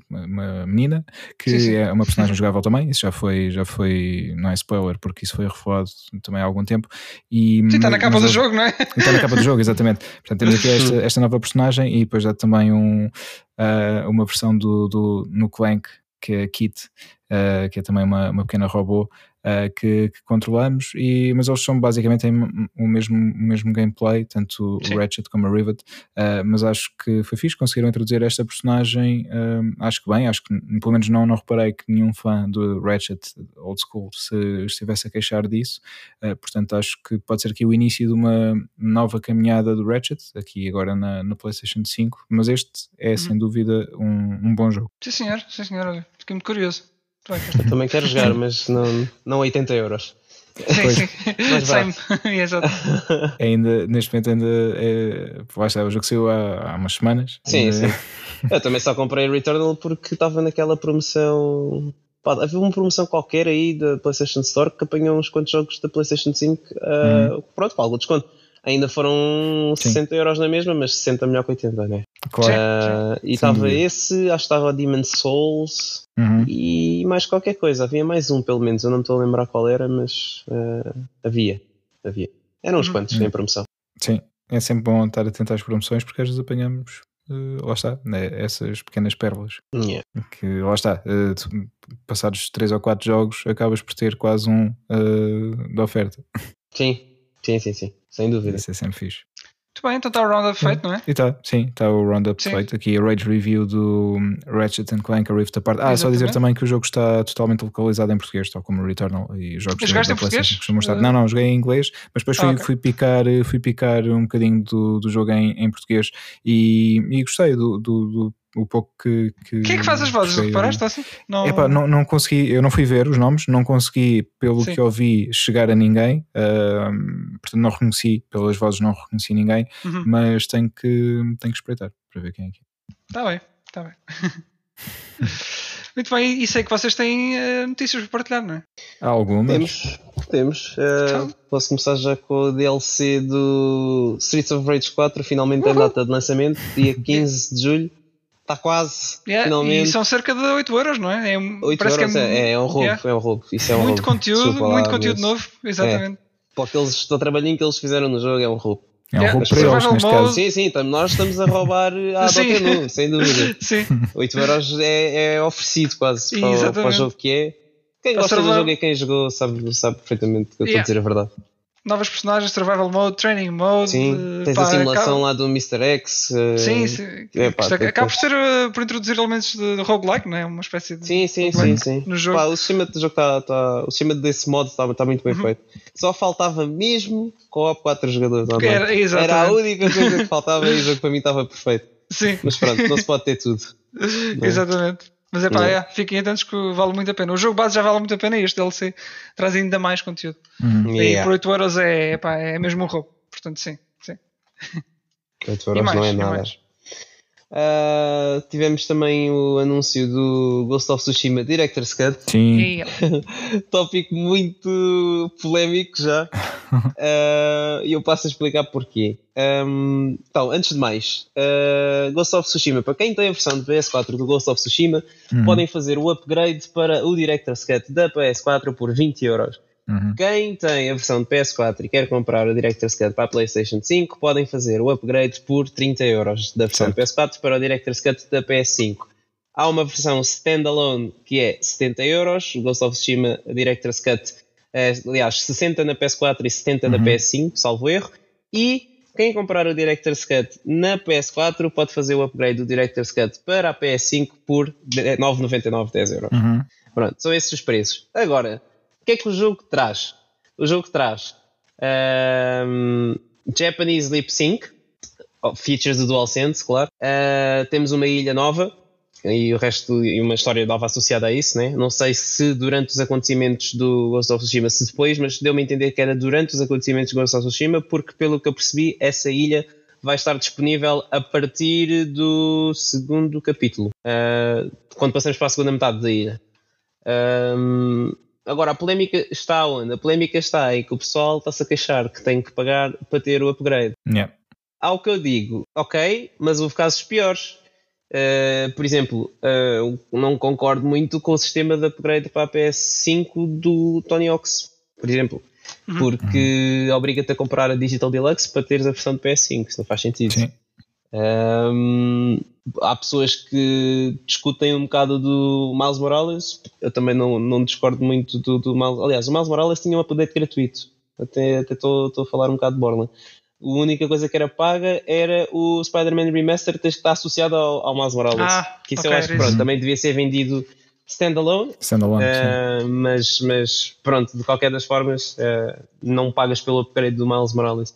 uma menina, que sim, sim. é uma personagem jogável também. Isso já foi, já foi, não é spoiler, porque isso foi revelado também há algum tempo. E, sim, está na capa do jogo, não é? Está na capa do jogo, exatamente. Portanto, temos aqui esta, <laughs> esta nova personagem e depois já também um, uh, uma versão do, do no Clank, que é a Kit, uh, que é também uma, uma pequena robô uh, que, que, controlamos, e, mas eles são basicamente o mesmo, o mesmo gameplay, tanto Sim. o Ratchet como a Rivet, uh, mas acho que foi fixe, conseguiram introduzir esta personagem, uh, acho que bem, acho que pelo menos não, não reparei que nenhum fã do Ratchet Old School se estivesse a queixar disso, portanto acho que pode ser aqui o início de uma nova caminhada do Ratchet, aqui agora na, na Playstation 5, mas este é uhum. sem dúvida um, um bom jogo. Sim senhor, sim senhor, fiquei muito curioso. Eu também quero jogar, <laughs> mas não, não 80 euros. Sim, <laughs> sim. <laughs> Exato. ainda, neste momento ainda é, lá está, o jogo saiu há, há umas semanas. Sim, ainda... sim. Eu também só comprei Returnal porque estava naquela promoção. Pá, havia uma promoção qualquer aí da PlayStation Store que apanhou uns quantos jogos da PlayStation 5 uh, hum. pronto, com algum desconto ainda foram Sim. 60 euros na mesma, mas 60 melhor que 80, né? Claro. Uh, e estava esse, acho que estava Demon Souls uhum. e mais qualquer coisa. Havia mais um, pelo menos, eu não me estou a lembrar qual era, mas uh, havia. Havia. Eram uns uhum. quantos em promoção. Sim, é sempre bom estar atento às promoções porque às vezes apanhamos Uh, lá está, né, essas pequenas pérolas. Yeah. Que lá está, uh, passados 3 ou 4 jogos, acabas por ter quase um uh, de oferta. Sim, sim, sim, sim sem dúvida. Isso é sempre fixe. Bem, então está o roundup feito, não é? E está, sim, está o roundup Sim. feito. Aqui a Rage Review do Ratchet and Clank a Rift Apart. Ah, só dizer também que o jogo está totalmente localizado em português, tal como o Returnal e os jogos da, Jogaste em português? Estar. Uh, Não, não, joguei em inglês, mas depois fui, Ah, ok. fui, picar, eh, fui picar um bocadinho do, do jogo em, em português e, e gostei do, do, do o pouco que. que Quem é que faz as vozes? Reparaste assim? Não... Epá, não, não consegui, eu não fui ver os nomes, não consegui, pelo Sim. que ouvi, chegar a ninguém, ahm, portanto não reconheci, pelas vozes não reconheci ninguém, Uhum. mas tenho que, tenho que espreitar para ver quem é que é. Está bem, está bem. <laughs> Muito bem, e sei que vocês têm eh, notícias para partilhar, não é? Há algumas. Temos, temos. Uh, Então. posso começar já com o DLC do Streets of Rage 4, finalmente em data de lançamento, dia <laughs> 15 de julho. Está quase, Yeah, finalmente. E são cerca de 8 euros, não é? é um- 8 parece euros que é, é, é um roubo, yeah. é um roubo. Isso é um muito roubo. conteúdo, Desculpa lá, muito conteúdo mas novo, exatamente. Para aqueles do trabalhinho que eles fizeram no jogo, é um roubo. É um Yeah, roubo para eles, neste mode- caso. Sim, sim, nós estamos a roubar <laughs> a Sim. Dota nu, sem dúvida. <laughs> Sim, 8 euros é, é oferecido quase para, o- para o jogo que é. Quem gosta do jogo e quem jogou sabe, sabe perfeitamente que eu estou Yeah. a dizer a verdade. Novas personagens, survival mode, training mode. Sim, eh, tens pá, a simulação acaba- lá do Mr. X. eh, Sim, sim. é, pá, acaba por ser eh, por introduzir elementos de roguelike, não é? Uma espécie de. Sim, sim, sim, sim. No jogo. Pá, o sistema do jogo está. Tá, o sistema desse modo está tá muito bem Uhum. feito. Só faltava mesmo co-op 4 jogadores. online. Era- exatamente. Era a única coisa que faltava e o jogo para mim estava perfeito. Sim, Mas pronto, não se pode ter tudo. <laughs> é? exatamente. Mas é pá, Não. é, fiquem atentos que vale muito a pena. O jogo base já vale muito a pena e este DLC traz ainda mais conteúdo. Uhum. E Yeah. por 8 euros é, é, pá, é mesmo um roubo. Portanto, sim. sim. 8 euros mais, não é e nada. mais? Ah, tivemos também o anúncio do Ghost of Tsushima Director's Cut. Sim, <laughs> Tópico muito polémico já. <laughs> Ah, E eu passo a explicar porquê. Ahm, então, antes de mais, ah, Ghost of Tsushima, para quem tem a versão de PS4 do Ghost of Tsushima, Uhum. podem fazer o upgrade para o Director's Cut da PS4 por 20 euros. Uhum. Quem tem a versão de PS4 e quer comprar o Director's Cut para a PlayStation 5, podem fazer o upgrade por 30 euros da versão Certo. de PS4 para o Director's Cut da PS5. Há uma versão standalone que é 70 euros, o Ghost of Tsushima Director's Cut, é, aliás, 60 na PS4 e 70 na Uhum. PS5, salvo erro. E quem comprar o Director's Cut na PS4 pode fazer o upgrade do Director's Cut para a PS5 por 9,99, 10 euros. Uhum. Pronto, são esses os preços. Agora, o que é que o jogo traz? O jogo traz ahm, Japanese Lip Sync, oh, features do DualSense, claro. Ah, temos uma ilha nova e o resto e uma história nova associada a isso, né? Não sei se durante os acontecimentos do Ghost of Tsushima, se depois, mas deu-me a entender que era durante os acontecimentos do Ghost of Tsushima, porque pelo que eu percebi, essa ilha vai estar disponível a partir do segundo capítulo, ah, quando passamos para a segunda metade da ilha. Ahm, agora, a polémica está onde? A polémica está em que o pessoal está-se a queixar que tem que pagar para ter o upgrade. Yeah. Ao que eu digo, ok, mas houve casos piores. Uh, por exemplo, uh, eu não concordo muito com o sistema de upgrade para a PS5 do Tony Hawk's, por exemplo, porque obriga-te a comprar a Digital Deluxe para teres a versão de PS5, isso não faz sentido. Sim. Um, há pessoas que discutem um bocado do Miles Morales. Eu também não, não discordo muito do, do Miles. Aliás, o Miles Morales tinha um update gratuito. Até estou a falar um bocado de Borla. A única coisa que era paga era o Spider-Man Remaster que está associado ao, ao Miles Morales. Ah, que isso ok, eu acho que pronto, também devia ser vendido standalone. Standalone. Uh, mas, mas pronto, de qualquer das formas, uh, não pagas pelo upgrade do Miles Morales.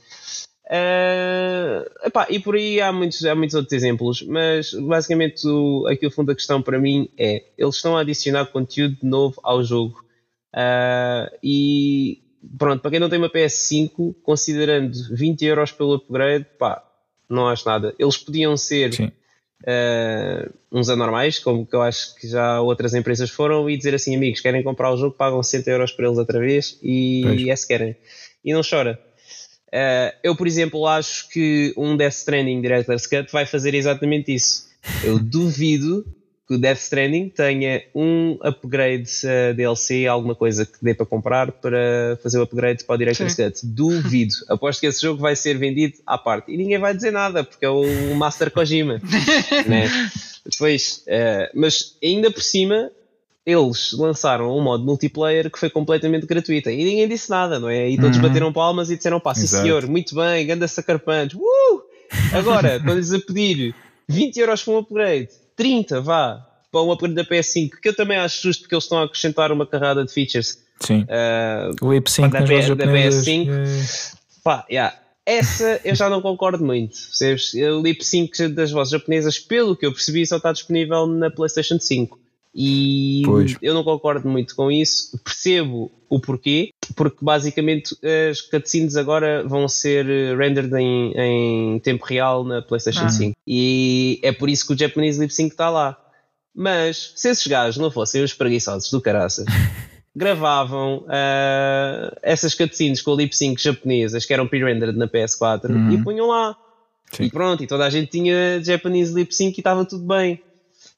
Uh, epá, e por aí há muitos, há muitos outros exemplos, mas basicamente o, aqui o fundo da questão para mim é eles estão a adicionar conteúdo novo ao jogo. Uh, e pronto, para quem não tem uma PS5, considerando 20 euros pelo upgrade, pá, não acho nada. Eles podiam ser uh, uns anormais, como que eu acho que já outras empresas foram, e dizer assim, amigos, querem comprar o jogo, pagam 60 euros por eles outra vez e Pois. é se querem. E não chora. Uh, eu, por exemplo, acho que um Death Stranding Director's Cut vai fazer exatamente isso. Eu <laughs> duvido que o Death Stranding tenha um upgrade uh, DLC, alguma coisa que dê para comprar para fazer o upgrade para o Director's Sim. Cut. Duvido. <laughs> Aposto que esse jogo vai ser vendido à parte. E ninguém vai dizer nada, porque é o Master Kojima. <laughs> né? Depois, uh, mas ainda por cima, eles lançaram um modo multiplayer que foi completamente gratuito e ninguém disse nada, não é? E todos Uhum. bateram palmas e disseram: pá, sim Exato. senhor, muito bem, ganda Sucker Punch, uh! Agora, <laughs> quando lhes a pedir 20 euros para um upgrade, 30, vá, para um upgrade da PS5, que eu também acho justo porque eles estão a acrescentar uma carrada de features. Sim. ah, O lip sync da nas P- da japonesas. PS5. é- Pá, yeah. Essa eu já não concordo muito. Percebes? O lip sync das vozes japonesas, pelo que eu percebi, só está disponível na PlayStation 5. E Pois. eu não concordo muito com isso. Percebo o porquê, porque basicamente as cutscenes agora vão ser eh, rendered em, em tempo real na PlayStation Ah. 5. E é por isso que o Japanese Lip Sync está lá. Mas se esses gajos não fossem os preguiçosos do caraças, <laughs> gravavam ah, essas cutscenes com o lip sync japonesas que eram pre-rendered na PS4 Uhum. e punham lá. Sim. E pronto, e toda a gente tinha Japanese lip sync e estava tudo bem.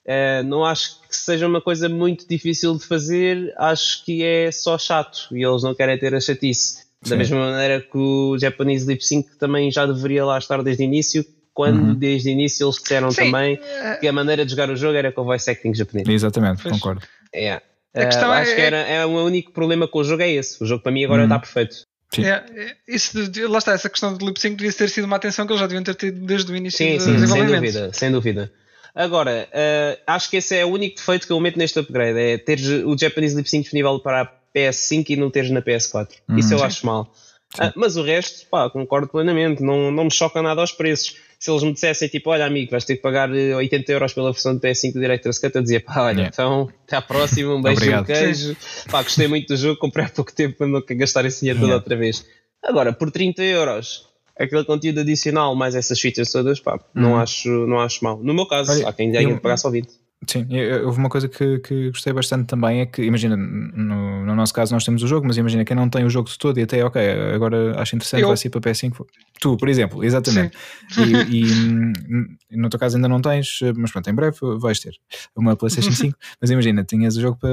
Ah, não acho que seja uma coisa muito difícil de fazer, acho que é só chato e eles não querem ter a chatice. Da Sim. mesma maneira que o Japanese lip sync também já deveria lá estar desde o início, quando Uhum. desde o início eles disseram Sim, também eh, que a maneira de jogar o jogo era com o voice acting japonês. Exatamente, Pois. concordo. É. A questão Ah, é- acho que era, é o único problema com o jogo é esse. O jogo para mim agora Uhum. está perfeito. Sim. é, é, isso de- lá está, essa questão do lip sync devia ter sido uma atenção que eles já deviam ter tido desde o início Sim, do sim, sem dúvida, sem dúvida. Agora, ah, acho que esse é o único defeito que eu meto neste upgrade, é teres o Japanese Lip Sync disponível para a PS5 e não teres na PS4. Uhum. Isso eu Sim. acho mal. Ah, mas o resto, pá, concordo plenamente, não, não me choca nada aos preços. Se eles me dissessem, tipo, olha amigo, vais ter que pagar eh, 80 euros pela versão de PS5 do Director's Cut, eu dizia, pá, olha, Yeah. então, até à próxima, um beijo e um Obrigado. queijo. Pá, gostei muito do jogo, comprei há pouco tempo para não gastar esse dinheiro Yeah. outra vez. Agora, por 30 euros, aquele conteúdo adicional, mais essas features todas, pá, não, Uhum. acho, não acho mal. No meu caso, Olha, há quem eu- de pagar só 20. Sim, eu- houve uma coisa que, que gostei bastante também é que, imagina, no, no nosso caso nós temos o jogo, mas imagina quem não tem o jogo de todo e até, ok, agora acho interessante, Eu. vai ser para PS5. Tu, por exemplo, exatamente. E, <laughs> e, hum, no teu caso ainda não tens, mas pronto, em breve vais ter uma PlayStation 5. <laughs> mas imagina, tinhas o jogo para.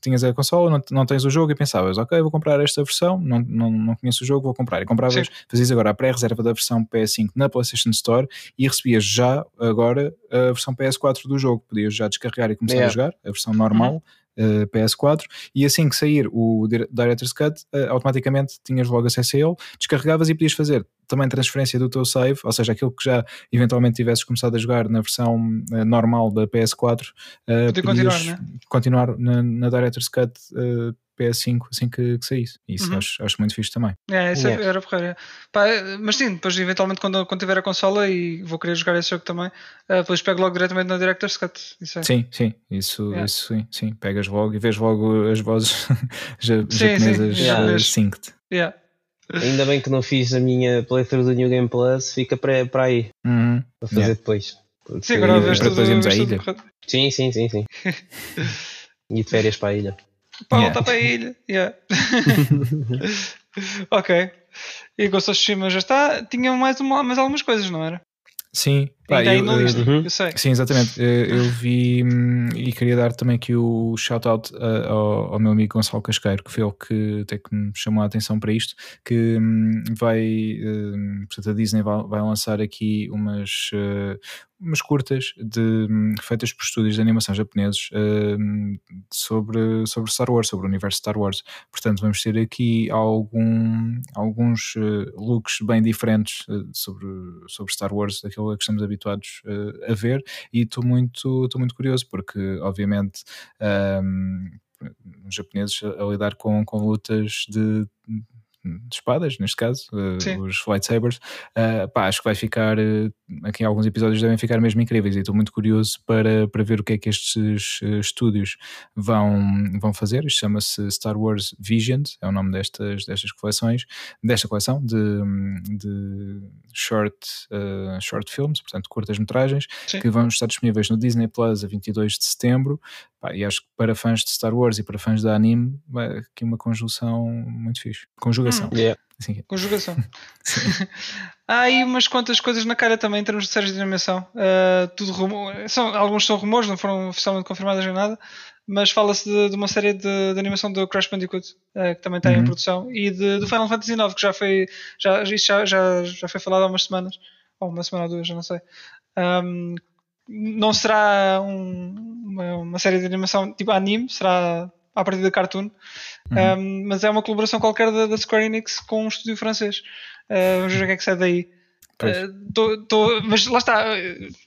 tinhas a consola, não, não tens o jogo e pensavas, ok, vou comprar esta versão, não, não, não conheço o jogo, vou comprar. E compravas, Sim. fazias agora a pré-reserva da versão PS5 na PlayStation Store e recebias já agora a versão PS4 do jogo. Podias já descarregar e começar Yeah. a jogar, a versão normal. eh, PS4 e assim que sair o Dir- Director's Cut eh, automaticamente tinhas logo acesso a ele, descarregavas e podias fazer também transferência do teu save, ou seja, aquilo que já eventualmente tivesses começado a jogar na versão eh, normal da PS4 eh, Podia podias continuar, né? continuar na, na Director's Cut PS5 assim que, que saísse. Isso Uhum. acho, acho muito fixe também. É, isso Yeah. era é, mas sim, depois eventualmente quando, quando tiver a consola e vou querer jogar esse jogo também, eh, depois pego logo diretamente na Director's Cut. Isso é. Sim, sim, isso, Yeah. isso sim, sim. Pegas logo e vês logo as vozes <laughs> ja- sim, japonesas em eh, japonês. synced. Yeah. Ainda bem que não fiz a minha playthrough do New Game Plus, fica para, para aí, Uhum. para fazer Yeah. depois. Porque- Sim, agora vês tudo, depois irmos à tudo ilha. Sim, sim, sim, sim. <laughs> e de férias para a ilha. Pá, Yeah. voltar para a ilha. Yeah. <laughs> ok. E Ghost of Tsushima já está. Tinha mais, uma, mais algumas coisas, não era? Sim, pá, Ainda aí eu, na eh, lista, uhum. eu sei. Sim, exatamente. Eh, Eu vi hum, e queria dar também aqui o shout-out eh, ao, ao meu amigo Gonçalo Casqueiro, que foi ele que até que me chamou a atenção para isto, que hum, vai, hum, portanto, a Disney vai, vai lançar aqui umas, eh, umas curtas de, feitas por estúdios de animação japoneses sobre, sobre Star Wars, sobre o universo Star Wars. Portanto, vamos ter aqui algum, alguns eh, looks bem diferentes eh, sobre, sobre Star Wars, daquilo a que estamos habituados eh, a ver, e estou muito, estou muito curioso, porque obviamente ahm, os japoneses a lidar com, com lutas de, de espadas, neste caso, Sim. os lightsabers, ah, pá, acho que vai ficar, eh, aqui alguns episódios devem ficar mesmo incríveis, e estou muito curioso para, para ver o que é que estes estúdios vão, vão fazer. Isto chama-se Star Wars Visions, é o nome destas, destas coleções, desta coleção de, de short, short films, portanto, curtas-metragens, que vão estar disponíveis no Disney Plus a 22 de setembro. Pá, e acho que para fãs de Star Wars e para fãs da anime, vai aqui uma conjunção muito fixe. Conjugação. Yeah. Assim, que- Conjugação. <laughs> <laughs> Há aí umas quantas coisas na cara também em termos de séries de animação. Uh, tudo rumor, são, alguns são rumores, não foram oficialmente confirmadas nem nada, mas fala-se de, de uma série de, de animação do Crash Bandicoot, uh, que também está em Uhum. produção, e de, do Final Fantasy IX, que já foi, já, já, já, já foi falado há umas semanas, ou uma semana ou duas, já não sei. Um, não será um, uma, uma, série de animação tipo anime, será a partir da cartoon, uhum. um, mas é uma colaboração qualquer da, da, Square Enix com um estúdio francês. Uh, vamos ver o que é que sai daí. Uh, tô, tô, mas lá está.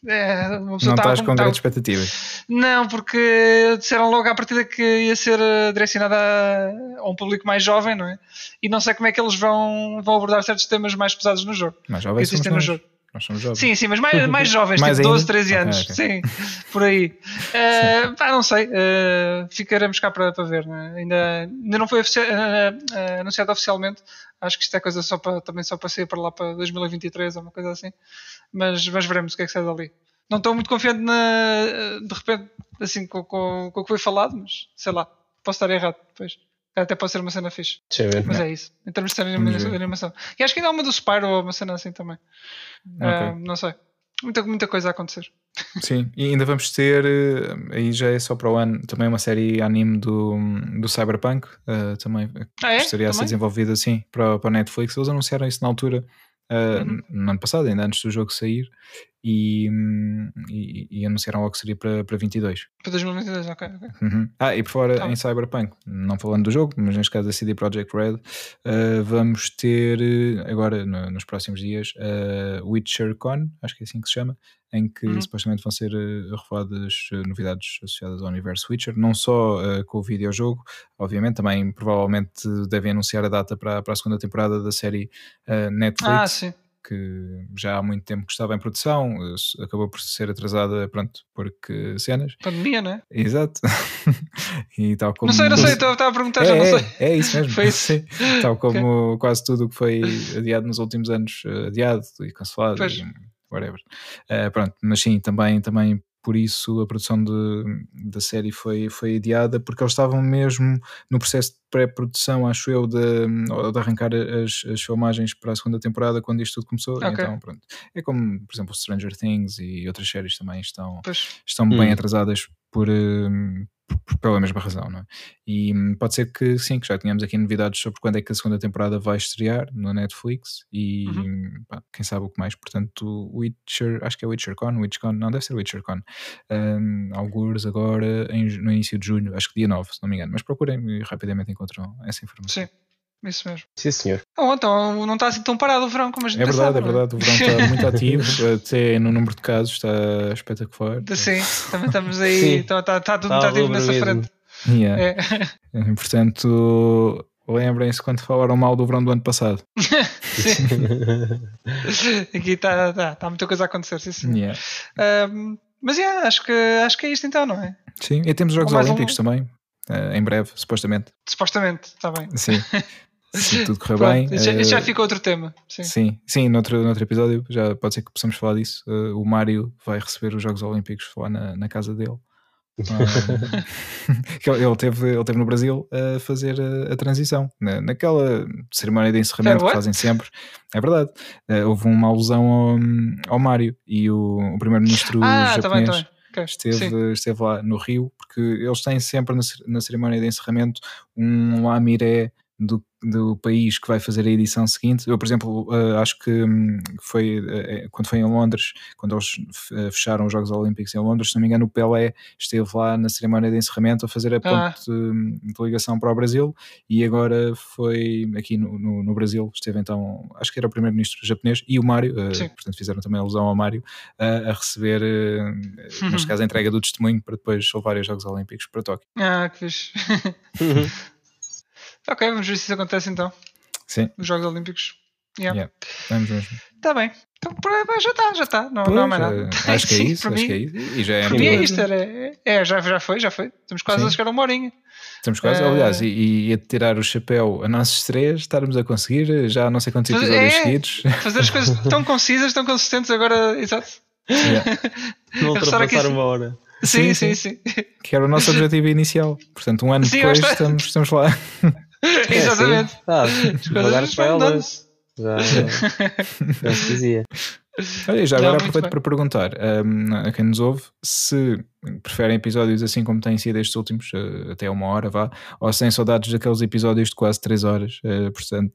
É, não estás com grandes expectativas. Não, porque disseram logo à partida que ia ser direcionada a, a, um público mais jovem, não é? E não sei como é que eles vão, vão abordar certos temas mais pesados no jogo. Mais jovens que existem no jogo. Nós somos jovens. Sim, sim, mas mais, <laughs> mais jovens, mais tipo 12, 13 anos. Okay, okay. Sim, por aí. <laughs> Uh, pá, não sei. Uh, ficaremos cá para, para ver. Né? Ainda, ainda não foi ofici uh, anunciado oficialmente. Acho que isto é coisa só para, também só para sair para lá para 2023 ou uma coisa assim. Mas, mas veremos o que é que sai dali. Não estou muito confiante na, de repente, assim, com, com, com o que foi falado, mas sei lá, posso estar errado depois. Até pode ser uma cena fixe. Mas é isso. Em termos de animação. E acho que ainda há uma do Spyro ou uma cena assim também. Okay. Uh, não sei. Muita, muita coisa a acontecer. Sim, e ainda vamos ter, eh, aí já é só para o ano, também uma série anime do, do Cyberpunk, uh, também ah, é? estaria a ser desenvolvida assim para, para a Netflix. Eles anunciaram isso na altura uh, uhum. no ano passado, ainda antes do jogo sair, e, e, e anunciaram logo que seria para, para 22. Para 2022, ok. okay. Uhum. Ah, e por fora tá. em Cyberpunk, não falando do jogo, mas neste caso da CD Projekt Red, uh, vamos ter agora no, nos próximos dias uh, WitcherCon, acho que é assim que se chama, em que uhum. supostamente vão ser uh, reveladas uh, novidades associadas ao universo Witcher, não só uh, com o videojogo, obviamente, também provavelmente devem anunciar a data para, para a segunda temporada da série Netflix. Ah, sim que já há muito tempo que estava em produção, acabou por ser atrasada, pronto, porque cenas. Pandemia, não é? Exato. <laughs> e tal como. Não sei, não sei, estava a perguntar, é, já não é, sei. É, isso mesmo. Foi isso. <laughs> Sim. Tal como okay. quase tudo o que foi adiado nos últimos anos, adiado e cancelado. Pois. E, whatever. Uh, pronto, mas sim, também, também por isso a produção de, da série foi, foi adiada, porque eles estavam mesmo no processo de pré-produção, acho eu, de, de arrancar as, as, filmagens para a segunda temporada quando isto tudo começou. Okay. Então, pronto. É como, por exemplo, Stranger Things e outras séries também estão, estão bem hum. atrasadas por, hum, pela mesma razão, não é? E hum, pode ser que sim, que já tenhamos aqui novidades sobre quando é que a segunda temporada vai estrear no Netflix e uhum. pá, quem sabe o que mais. Portanto, Witcher, acho que é WitcherCon, WitchCon, não, deve ser WitcherCon. Um, alguns agora em, no início de junho, acho que dia 9, se não me engano, mas procurem e rapidamente encontram essa informação. Sim. Isso mesmo. Sim, senhor. Oh, então não está assim tão parado o verão como a gente É verdade, pensava, é verdade. O verão está muito ativo, <laughs> até no número de casos está espetacular. Sim, também estamos aí, está, está, está tudo muito ativo nessa mesmo. frente. Yeah. É. Portanto, lembrem-se quando falaram mal do verão do ano passado. <laughs> sim. <laughs> Aqui está, está, está muita coisa a acontecer, sim, sim. Yeah. Um, mas yeah, acho, que, acho que é isto então, não é? Sim, e temos os Jogos Olímpicos um... também, uh, em breve, supostamente. Supostamente, está bem. Sim. Se tudo correr Pronto, bem. Já, uh, já eh, fica outro tema. Sim, sim, sim noutro, noutro episódio já pode ser que possamos falar disso. Uh, o Mário vai receber os Jogos Olímpicos lá na, na casa dele. <laughs> <laughs> ele, teve, ele teve no Brasil a fazer a, a transição na, naquela cerimónia de encerramento que fazem sempre. É verdade. Uh, houve uma alusão ao, ao Mário e o, o primeiro-ministro ah, japonês. Tá bem, tá bem. Okay. Esteve, esteve lá no Rio, porque eles têm sempre na, na cerimónia de encerramento um lamiré do, do país que vai fazer a edição seguinte. Eu, por exemplo, uh, acho que um, foi uh, quando foi em Londres, quando eles fecharam os Jogos Olímpicos em Londres, se não me engano, o Pelé esteve lá na cerimónia de encerramento a fazer a ah. ponte de, de, ligação para o Brasil e agora foi aqui no, no, no Brasil, esteve então, acho que era o primeiro-ministro japonês e o Mário, uh, portanto fizeram também alusão ao Mário, a receber, uh, <laughs> neste caso, a entrega do testemunho para depois levar os Jogos Olímpicos para Tóquio. Ah, que fixe. <laughs> Ok, vamos ver se isso acontece então. Sim. Os Jogos Olímpicos. Yeah. yeah. Vamos mesmo. Está bem. Então já está, já está. Não, não há mais nada. Acho que é <laughs> isso, acho mim, que é isso. E já é para mim é isto, era, é, já, já foi, já foi. Estamos quase Sim. a chegar a uma horinha. Estamos quase, uh, aliás, e, e a tirar o chapéu a nós três, estarmos a conseguir já não sei quantos episódios é, seguidos. Fazer as coisas tão concisas, tão consistentes agora, exato. Yeah. <laughs> Não ultrapassar uma hora. Sim sim, sim, sim, Que era o nosso <laughs> objetivo inicial. Portanto, um ano sim, depois estamos, estamos lá. <laughs> Exatamente. É, ah, <laughs> devagar elas. Já, já se dizia. Olha, já agora aproveito para perguntar um, a quem nos ouve se preferem episódios assim como têm sido estes últimos, uh, até uma hora, vá, ou sem saudades daqueles episódios de quase 3 horas. Uh, portanto,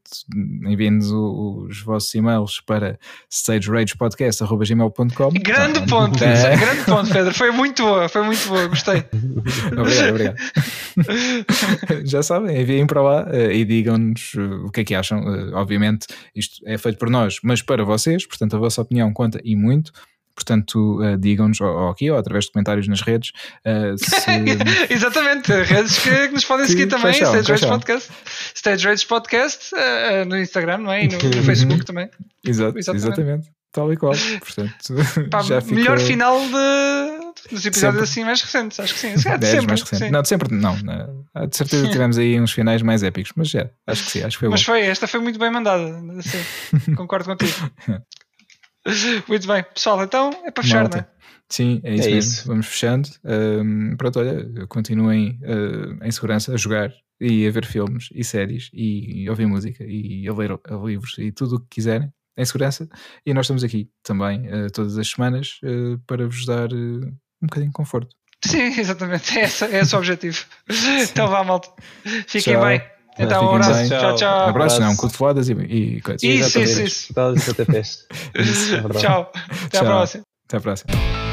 enviem-nos os vossos e-mails para stageragepodcast.gmail.com Grande ponto, <laughs> é. grande ponto, Pedro. Foi muito boa, foi muito boa, gostei. obrigado, obrigado. <laughs> Já sabem, enviem para lá uh, e digam-nos o que é que acham. obviamente, isto é feito por nós, mas para vocês, portanto, a vossa opinião conta e muito. Portanto, uh, digam-nos ou, aqui ou através de comentários nas redes. Uh, se... <laughs> Exatamente, redes que, que nos podem seguir também, Stage Rates Podcast, Stage Rates Podcast uh, no Instagram, não é? E no, no Facebook também. Exato, exatamente. exatamente. Tal e qual. Portanto, Pá, já fica... melhor final de, dos episódios sempre. assim mais recentes, acho que sim. É <laughs> de sempre, mais recente. Não, de sempre, não. De certeza tivemos aí uns finais mais épicos, mas já, acho que sim, acho que foi Mas bom. foi, esta foi muito bem mandada, assim, <laughs> concordo contigo. <laughs> Muito bem, pessoal, então é para fechar, Malta. não é? Sim, é isso é mesmo. Isso. Vamos fechando. Um, pronto, olha, continuem uh, em segurança a jogar e a ver filmes e séries e, e ouvir música e a ler a livros e tudo o que quiserem em segurança. E nós estamos aqui também uh, todas as semanas uh, para vos dar um bocadinho de conforto. Sim, <laughs> exatamente. É esse, é esse o objetivo. <laughs> então vá, malta. Fiquem Tchau. bem. Então, um abraço. Tchau, tchau. Abraço, não, cotovelas e, e coisas. Isso, isso, isso. E pontapés. Tchau. Até a próxima. Até a próxima.